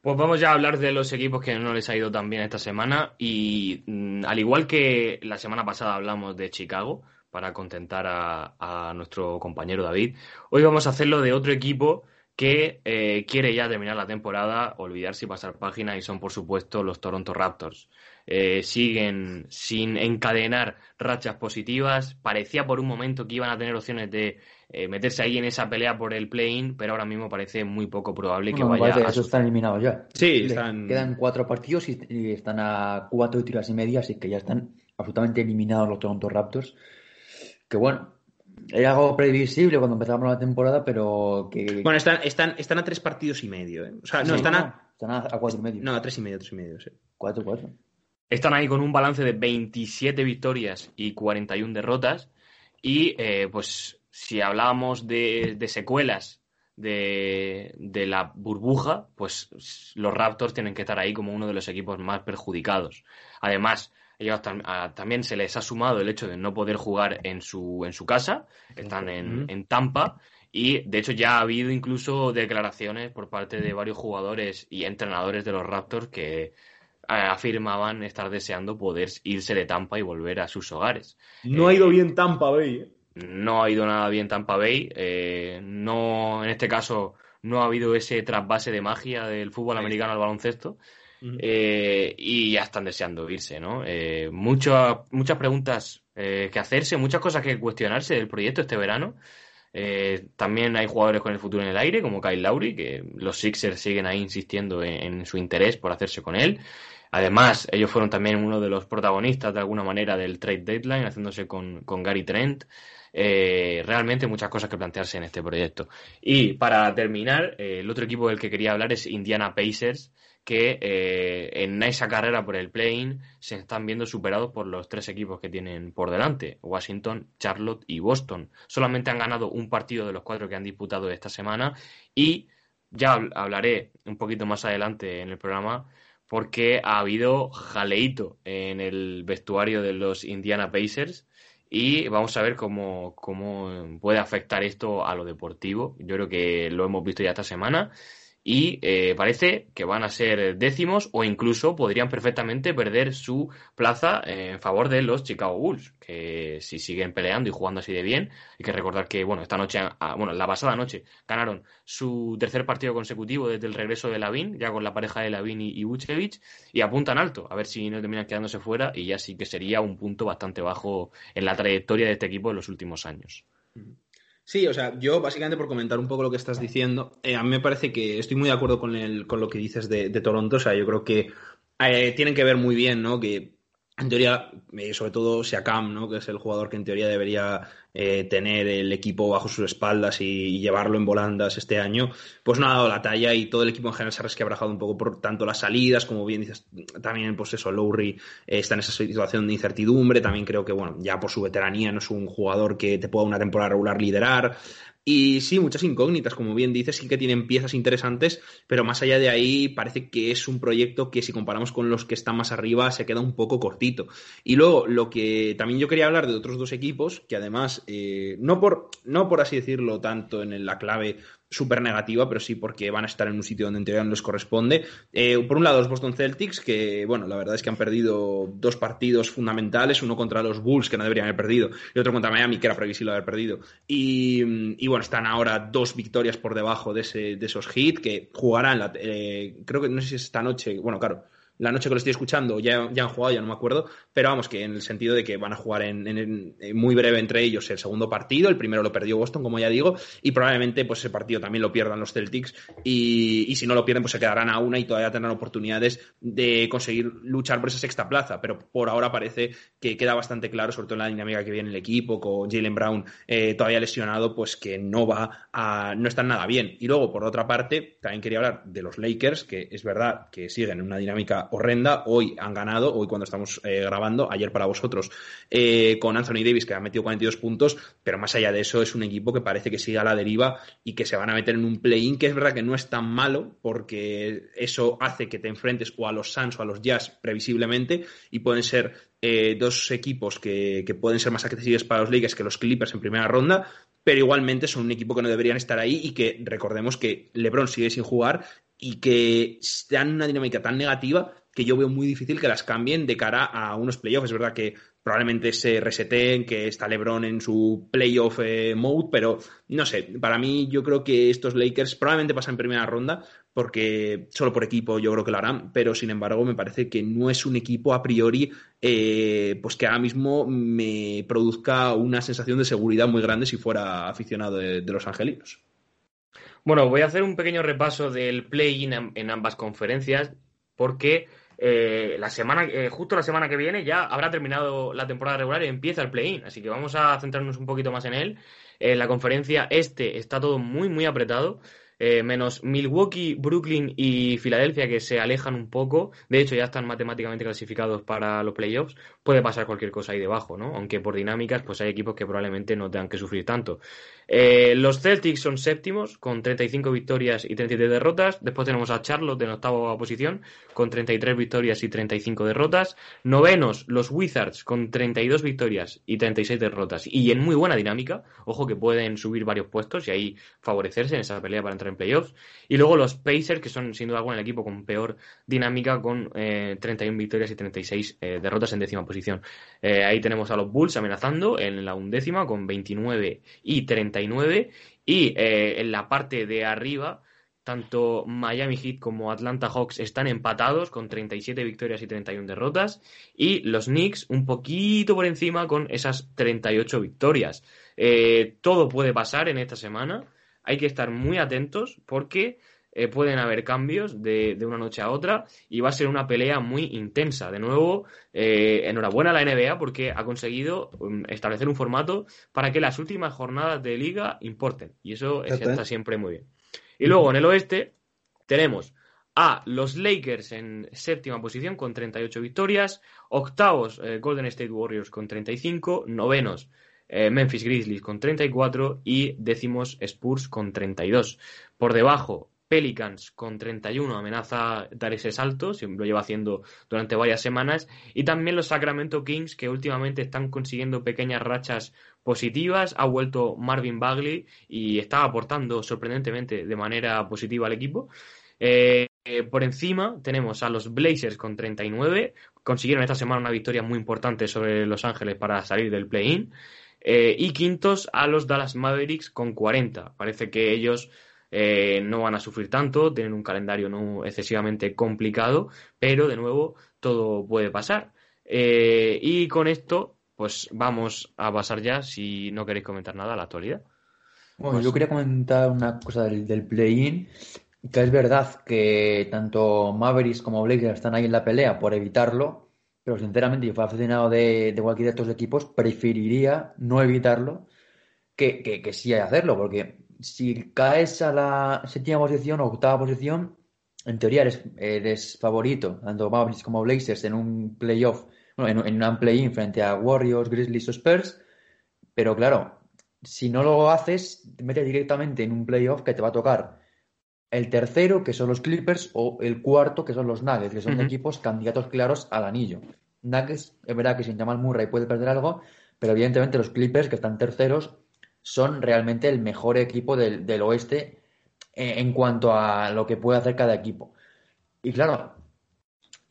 Pues vamos ya a hablar de los equipos que no les ha ido tan bien esta semana y mmm, al igual que la semana pasada hablamos de Chicago, para contentar a, a, nuestro compañero David. Hoy vamos a hacerlo de otro equipo que eh, quiere ya terminar la temporada, olvidarse y pasar página, y son por supuesto los Toronto Raptors. Eh, siguen sin encadenar rachas positivas. Parecía por un momento que iban a tener opciones de eh, meterse ahí en esa pelea por el play-in, pero ahora mismo parece muy poco probable que bueno, vaya. a... Eso están eliminados ya. Sí, están... Quedan cuatro partidos y, y están a cuatro tiras y media, así que ya están absolutamente eliminados los Toronto Raptors. Que bueno, era algo previsible cuando empezamos la temporada, pero que... Bueno, están, están, están a tres partidos y medio, ¿eh? O sea, no, Sí, están a... están a, a cuatro y medio. No, a tres y medio, tres y medio, sí. Cuatro, cuatro. Están ahí con un balance de 27 victorias y 41 derrotas. Y eh, pues si hablábamos de, de secuelas de, de la burbuja, pues los Raptors tienen que estar ahí como uno de los equipos más perjudicados. Además, también se les ha sumado el hecho de no poder jugar en su, en su casa, están en, en Tampa, y de hecho ya ha habido incluso declaraciones por parte de varios jugadores y entrenadores de los Raptors que eh, afirmaban estar deseando poder irse de Tampa y volver a sus hogares. No ha ido bien Tampa Bay, ¿eh? No ha ido nada bien Tampa Bay, eh, no, en este caso no ha habido ese trasvase de magia del fútbol americano al baloncesto. Eh, y ya están deseando irse, ¿no? Eh, mucha- muchas preguntas eh, que hacerse, muchas cosas que cuestionarse del proyecto este verano. Eh, también hay jugadores con el futuro en el aire, como Kyle Lowry, que los Sixers siguen ahí insistiendo en, su interés por hacerse con él. Además, ellos fueron también uno de los protagonistas de alguna manera del trade deadline, haciéndose con, con Gary Trent. Eh, realmente muchas cosas que plantearse en este proyecto. Y para terminar, el otro equipo del que quería hablar es Indiana Pacers, que eh, en esa carrera por el play-in se están viendo superados por los tres equipos que tienen por delante, Washington, Charlotte y Boston. Solamente han ganado un partido de los cuatro que han disputado esta semana y ya habl- hablaré un poquito más adelante en el programa porque ha habido jaleíto en el vestuario de los Indiana Pacers y vamos a ver cómo, cómo puede afectar esto a lo deportivo. Yo creo que lo hemos visto ya esta semana y eh, parece que van a ser décimos o incluso podrían perfectamente perder su plaza en favor de los Chicago Bulls, que si siguen peleando y jugando así de bien, hay que recordar que, bueno, esta noche, ah, bueno, la pasada noche ganaron su tercer partido consecutivo desde el regreso de Lavin, ya con la pareja de Lavin y, y Vucevic, y apuntan alto, a ver si no terminan quedándose fuera y ya sí que sería un punto bastante bajo en la trayectoria de este equipo en los últimos años. Sí, o sea, yo básicamente por comentar un poco lo que estás diciendo, eh, a mí me parece que estoy muy de acuerdo con, el, con lo que dices de, Toronto, o sea, yo creo que eh, tienen que ver muy bien, ¿no? Que en teoría, eh, sobre todo Siakam, ¿no? Que es el jugador que en teoría debería eh, tener el equipo bajo sus espaldas y, llevarlo en volandas este año, pues no ha dado la talla y todo el equipo en general se ha resquebrajado un poco por tanto las salidas, como bien dices, también pues eso, Lowry eh, está en esa situación de incertidumbre, también creo que, bueno, ya por su veteranía no es un jugador que te pueda una temporada regular liderar, y sí, muchas incógnitas, como bien dices, sí que tienen piezas interesantes, pero más allá de ahí parece que es un proyecto que si comparamos con los que están más arriba se queda un poco cortito. Y luego, lo que también yo quería hablar de otros dos equipos, que además, eh, no, por, no por así decirlo tanto en la clave súper negativa, pero sí porque van a estar en un sitio donde en teoría no les corresponde. Eh, por un lado, los Boston Celtics, que, bueno, la verdad es que han perdido dos partidos fundamentales, uno contra los Bulls, que no deberían haber perdido, y otro contra Miami, que era previsible haber perdido. Y, bueno, están ahora dos victorias por debajo de, ese, de esos hits, que jugarán, la, eh, creo que no sé si es esta noche, bueno, claro, la noche que lo estoy escuchando ya, ya han jugado, ya no me acuerdo, pero vamos, que en el sentido de que van a jugar en, en, en, muy breve entre ellos el segundo partido, el primero lo perdió Boston, como ya digo, y probablemente pues ese partido también lo pierdan los Celtics, y, y si no lo pierden, pues se quedarán a una y todavía tendrán oportunidades de conseguir luchar por esa sexta plaza, pero por ahora parece que queda bastante claro, sobre todo en la dinámica que viene el equipo, con Jalen Brown eh, todavía lesionado, pues que no va a, no están nada bien. Y luego, por otra parte, también quería hablar de los Lakers, que es verdad que siguen en una dinámica horrenda. Hoy han ganado, hoy cuando estamos eh, grabando, ayer para vosotros, eh, con Anthony Davis, que ha metido 42 puntos, pero más allá de eso es un equipo que parece que sigue a la deriva y que se van a meter en un play-in, que es verdad que no es tan malo, porque eso hace que te enfrentes o a los Suns o a los Jazz previsiblemente, y pueden ser eh, dos equipos que, pueden ser más accesibles para los Lakers que los Clippers en primera ronda, pero igualmente son un equipo que no deberían estar ahí y que recordemos que LeBron sigue sin jugar y que en una dinámica tan negativa que yo veo muy difícil que las cambien de cara a unos playoffs. Es verdad que probablemente se reseten, que está LeBron en su playoff eh, mode, pero no sé, para mí yo creo que estos Lakers probablemente pasan en primera ronda, porque solo por equipo yo creo que lo harán, pero sin embargo me parece que no es un equipo a priori eh, pues que ahora mismo me produzca una sensación de seguridad muy grande si fuera aficionado de los angelinos. Bueno, voy a hacer un pequeño repaso del play-in en ambas conferencias porque eh, la semana, eh, justo la semana que viene ya habrá terminado la temporada regular y empieza el play-in. Así que vamos a centrarnos un poquito más en él. En la conferencia este está todo muy, muy apretado. Eh, menos Milwaukee, Brooklyn y Filadelfia que se alejan un poco. De hecho, ya están matemáticamente clasificados para los playoffs. Puede pasar cualquier cosa ahí debajo, ¿no? Aunque por dinámicas, pues hay equipos que probablemente no tengan que sufrir tanto. Eh, los Celtics son séptimos con 35 victorias y 33 derrotas. Después tenemos a Charlotte en octava posición con 33 victorias y 35 derrotas. Novenos, los Wizards con 32 victorias y 36 derrotas. Y en muy buena dinámica. Ojo que pueden subir varios puestos y ahí favorecerse en esa pelea para entrar en playoffs. Y luego los Pacers, que son sin duda alguna el equipo con peor dinámica con 31 eh, victorias y 36 eh, derrotas en décima posición. ahí tenemos a los Bulls amenazando en la undécima con 29 y 30 y eh, en la parte de arriba tanto Miami Heat como Atlanta Hawks están empatados con 37 victorias y 31 derrotas y los Knicks un poquito por encima con esas 38 victorias. Eh, todo puede pasar en esta semana, hay que estar muy atentos porque eh, pueden haber cambios de, una noche a otra y va a ser una pelea muy intensa. De nuevo, eh, enhorabuena a la NBA porque ha conseguido um, establecer un formato para que las últimas jornadas de liga importen y eso está siempre muy bien. Y luego en el oeste tenemos a los Lakers en séptima posición con 38 victorias, octavos eh, Golden State Warriors con 35, novenos Memphis Grizzlies con 34 y décimos Spurs con 32. Por debajo Pelicans con 31 amenaza dar ese salto, lo lleva haciendo durante varias semanas, y también los Sacramento Kings que últimamente están consiguiendo pequeñas rachas positivas, ha vuelto Marvin Bagley y está aportando sorprendentemente de manera positiva al equipo. Eh, por encima tenemos a los Blazers con 39, consiguieron esta semana una victoria muy importante sobre Los Ángeles para salir del play-in, eh, y quintos a los Dallas Mavericks con 40. Parece que ellos eh, no van a sufrir tanto, tienen un calendario no excesivamente complicado, pero de nuevo todo puede pasar. Eh, y con esto, pues vamos a pasar ya, si no queréis comentar nada, a la actualidad. Bueno, yo quería comentar una cosa del, play-in, que es verdad que tanto Mavericks como Blazers están ahí en la pelea por evitarlo, pero sinceramente, yo fui aficionado de, cualquiera de estos equipos, preferiría no evitarlo que, que, que sí hacerlo, porque si caes a la séptima posición o octava posición, en teoría eres, favorito, tanto Mavericks como Blazers en un playoff, bueno, en, un play-in frente a Warriors, Grizzlies o Spurs, pero claro, si no lo haces, te metes directamente en un playoff que te va a tocar el tercero, que son los Clippers, o el cuarto, que son los Nuggets, que son equipos candidatos claros al anillo. Nuggets, es verdad que sin Jamal Murray puede perder algo, pero evidentemente los Clippers, que están terceros, son realmente el mejor equipo del, oeste eh, en cuanto a lo que puede hacer cada equipo. Y claro,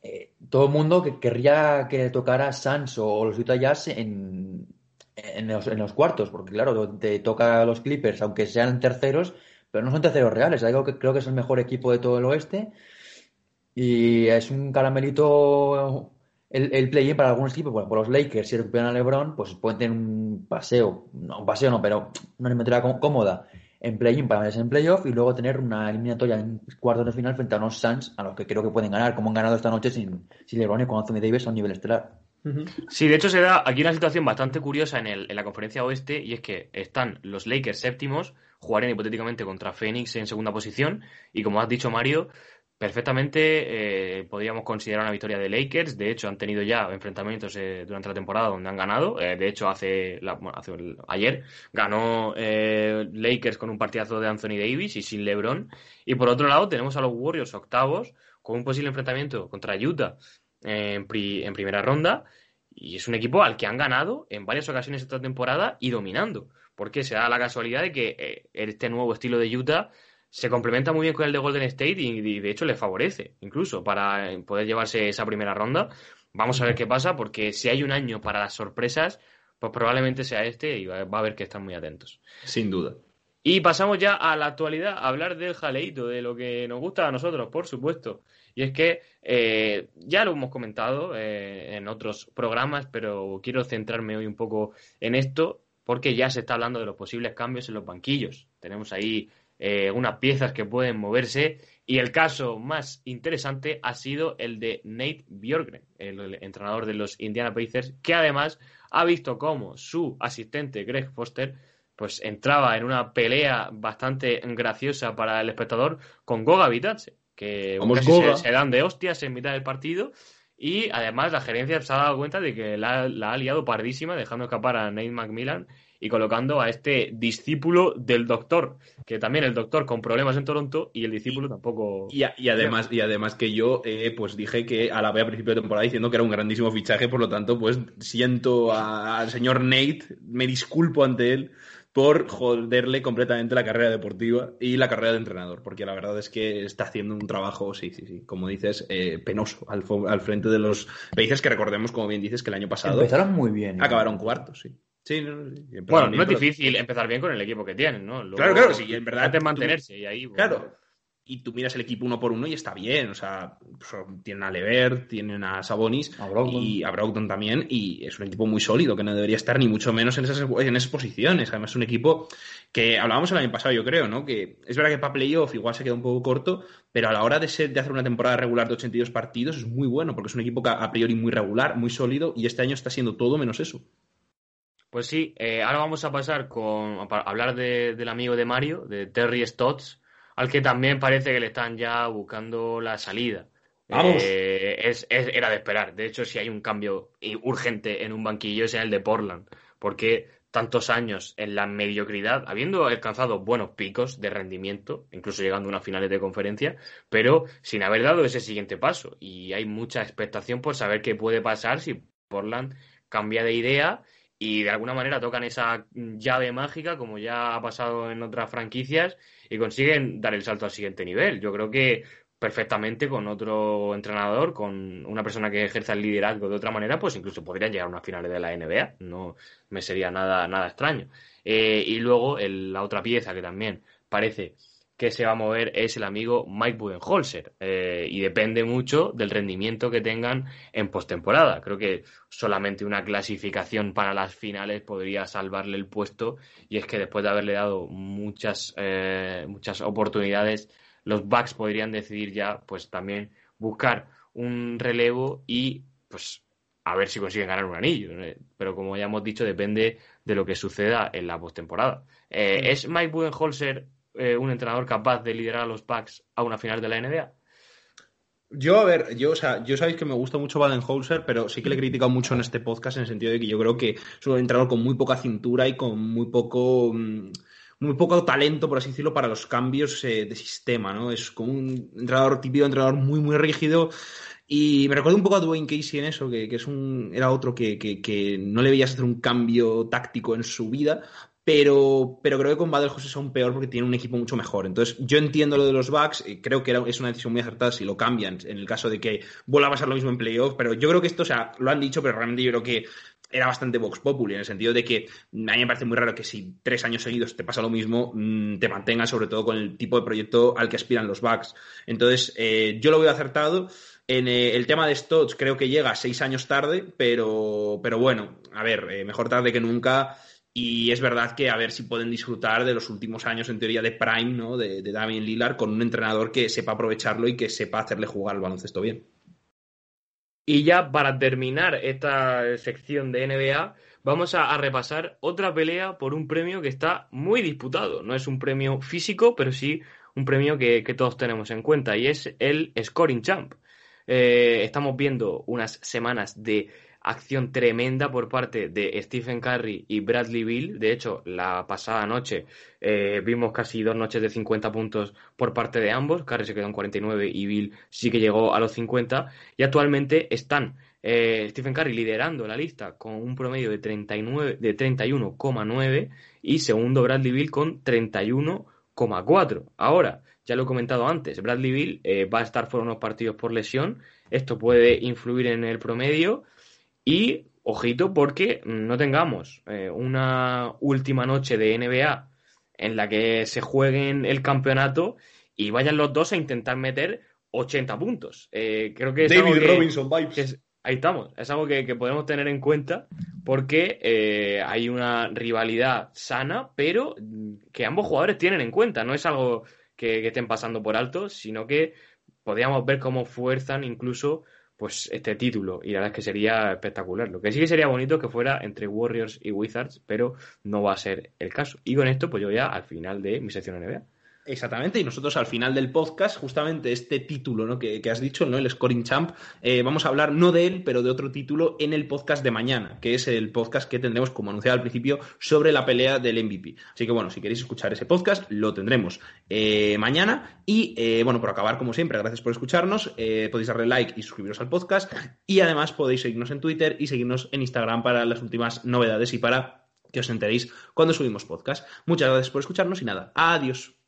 eh, todo el mundo que querría que tocara Suns o los Utah Jazz en, en, los, cuartos, porque claro, te toca a los Clippers, aunque sean terceros, pero no son terceros reales. Algo que creo que es el mejor equipo de todo el oeste. Y es un caramelito el, el play-in para algunos equipos, por los Lakers, si recuperan a LeBron, pues pueden tener un paseo, no un paseo no, pero una eliminatoria cómoda en play-in para meterse en playoff y luego tener una eliminatoria en cuartos de final frente a unos Suns a los que creo que pueden ganar, como han ganado esta noche sin, sin LeBron y con Anthony Davis a un nivel estelar. Sí, de hecho se da aquí una situación bastante curiosa en, el, en la conferencia oeste y es que están los Lakers séptimos, jugarían hipotéticamente contra Phoenix en segunda posición y como has dicho Mario, perfectamente eh, podríamos considerar una victoria de Lakers. De hecho, han tenido ya enfrentamientos eh, durante la temporada donde han ganado. Eh, de hecho, hace, ayer ganó Lakers con un partidazo de Anthony Davis y sin LeBron. Y por otro lado, tenemos a los Warriors octavos con un posible enfrentamiento contra Utah en, en primera ronda. Y es un equipo al que han ganado en varias ocasiones esta temporada y dominando. Porque se da la casualidad de que este nuevo estilo de Utah se complementa muy bien con el de Golden State y, de hecho le favorece incluso para poder llevarse esa primera ronda. Vamos a ver qué pasa porque si hay un año para las sorpresas, pues probablemente sea este y va, a haber que estar muy atentos. Sin duda. Y pasamos ya a la actualidad, a hablar del jaleito, de lo que nos gusta a nosotros, por supuesto. Y es que eh, ya lo hemos comentado eh, en otros programas, pero quiero centrarme hoy un poco en esto porque ya se está hablando de los posibles cambios en los banquillos. Tenemos ahí eh, unas piezas que pueden moverse. Y el caso más interesante ha sido el de Nate Bjorkgren, el, entrenador de los Indiana Pacers, que además ha visto cómo su asistente Greg Foster pues entraba en una pelea bastante graciosa para el espectador con Goga Vitace, que se, dan de hostias en mitad del partido y además la gerencia se ha dado cuenta de que la, la ha liado pardísima dejando escapar a Nate McMillan y colocando a este discípulo del doctor, que también el doctor con problemas en Toronto y el discípulo tampoco. Y, además, y además que yo eh, pues dije que a la vez a principio de temporada diciendo que era un grandísimo fichaje, por lo tanto, pues siento al señor Nate, me disculpo ante él por joderle completamente la carrera deportiva y la carrera de entrenador, porque la verdad es que está haciendo un trabajo, sí, sí, sí, como dices, eh, penoso al, al, frente de los países que recordemos, como bien dices, que el año pasado... Empezaron muy bien. ¿eh? Acabaron cuartos, sí. Sí, bueno, no es difícil empezar bien con el equipo que tienen, ¿no? claro, claro, sí, en verdad. Mantenerse y ahí. Claro. Y tú miras el equipo uno por uno y está bien. O sea, tienen a Lever, tienen a Sabonis y a Brogdon también. Y es un equipo muy sólido que no debería estar ni mucho menos en esas, en esas posiciones. Además, es un equipo que hablábamos el año pasado, yo creo, ¿no? Que es verdad que para playoff igual se queda un poco corto, pero a la hora de, ser, de hacer una temporada regular de 82 partidos es muy bueno porque es un equipo que a priori muy regular, muy sólido y este año está siendo todo menos eso. Pues sí, eh, ahora vamos a pasar con a hablar del amigo de Mario, de Terry Stotts, al que también parece que le están ya buscando la salida. Vamos. Eh, es, era de esperar. De hecho, si hay un cambio urgente en un banquillo, es en el de Portland. Porque tantos años en la mediocridad, habiendo alcanzado buenos picos de rendimiento, incluso llegando a unas finales de conferencia, pero sin haber dado ese siguiente paso. Y hay mucha expectación por saber qué puede pasar si Portland cambia de idea y de alguna manera tocan esa llave mágica, como ya ha pasado en otras franquicias, y consiguen dar el salto al siguiente nivel. Yo creo que perfectamente con otro entrenador, con una persona que ejerza el liderazgo de otra manera, pues incluso podrían llegar a unas finales de la NBA. No me sería nada, nada extraño. Eh, y luego la otra pieza que también parece que se va a mover es el amigo Mike Budenholzer eh, y depende mucho del rendimiento que tengan en postemporada. Creo que solamente una clasificación para las finales podría salvarle el puesto y es que después de haberle dado muchas, eh, muchas oportunidades, los Bucks podrían decidir ya pues también buscar un relevo y pues a ver si consiguen ganar un anillo. Pero como ya hemos dicho, depende de lo que suceda en la postemporada. Eh, ¿Es Mike Budenholzer eh, un entrenador capaz de liderar a los Bucks a una final de la NBA? Yo, a ver, yo, o sea, yo sabéis que me gusta mucho Baden-Holzer, pero sí que le he criticado mucho en este podcast en el sentido de que yo creo que es un entrenador con muy poca cintura y con muy poco, mm, muy poco talento, por así decirlo, para los cambios eh, de sistema, ¿no? Es como un entrenador típico, entrenador muy, muy rígido. Y me recuerda un poco a Dwayne Casey en eso, que, es un, era otro que, que, no le veías hacer un cambio táctico en su vida, pero, pero creo que con es aún peor porque tiene un equipo mucho mejor. Entonces, yo entiendo lo de los Bucks, creo que es una decisión muy acertada si lo cambian, en el caso de que vuelva a pasar lo mismo en playoff, pero yo creo que esto, o sea, lo han dicho, pero realmente yo creo que era bastante Vox Populi, en el sentido de que a mí me parece muy raro que si tres años seguidos te pasa lo mismo, mm, te mantengas sobre todo con el tipo de proyecto al que aspiran los Bucks. Entonces, eh, yo lo veo acertado. En eh, el tema de Stotts creo que llega seis años tarde, pero, pero bueno, a ver, eh, mejor tarde que nunca. Y es verdad que a ver si pueden disfrutar de los últimos años, en teoría, de Prime, ¿no? De, de Damien Lillard, con un entrenador que sepa aprovecharlo y que sepa hacerle jugar al baloncesto bien. Y ya para terminar esta sección de NBA, vamos a, repasar otra pelea por un premio que está muy disputado. No es un premio físico, pero sí un premio que, todos tenemos en cuenta y es el Scoring Champ. Eh, estamos viendo unas semanas de acción tremenda por parte de Stephen Curry y Bradley Bill. De hecho, la pasada noche eh, vimos casi dos noches de 50 puntos por parte de ambos. Curry se quedó en 49 y Bill sí que llegó a los 50. Y actualmente están eh, Stephen Curry liderando la lista con un promedio de, 39, de 31,9 y segundo Bradley Bill con 31,4. Ahora, ya lo he comentado antes, Bradley Bill eh, va a estar fuera unos partidos por lesión. Esto puede influir en el promedio. Y ojito porque no tengamos eh, una última noche de NBA en la que se jueguen el campeonato y vayan los dos a intentar meter 80 puntos. Eh, creo que David Robinson vibes. ahí estamos. Es algo que, podemos tener en cuenta porque eh, hay una rivalidad sana, pero que ambos jugadores tienen en cuenta. No es algo que, estén pasando por alto, sino que podríamos ver cómo fuerzan incluso pues este título y la verdad es que sería espectacular. Lo que sí que sería bonito que fuera entre Warriors y Wizards, pero no va a ser el caso. Y con esto pues yo ya al final de mi sección NBA. Exactamente, y nosotros al final del podcast, justamente este título ¿no? que, has dicho, ¿no? el Scoring Champ, eh, vamos a hablar no de él, pero de otro título en el podcast de mañana, que es el podcast que tendremos, como anunciado al principio, sobre la pelea del MVP. Así que bueno, si queréis escuchar ese podcast, lo tendremos eh, mañana. Y eh, bueno, por acabar, como siempre, gracias por escucharnos. podéis darle like y suscribiros al podcast. Y además podéis seguirnos en Twitter y seguirnos en Instagram para las últimas novedades y para que os enteréis cuando subimos podcast. Muchas gracias por escucharnos y nada, adiós.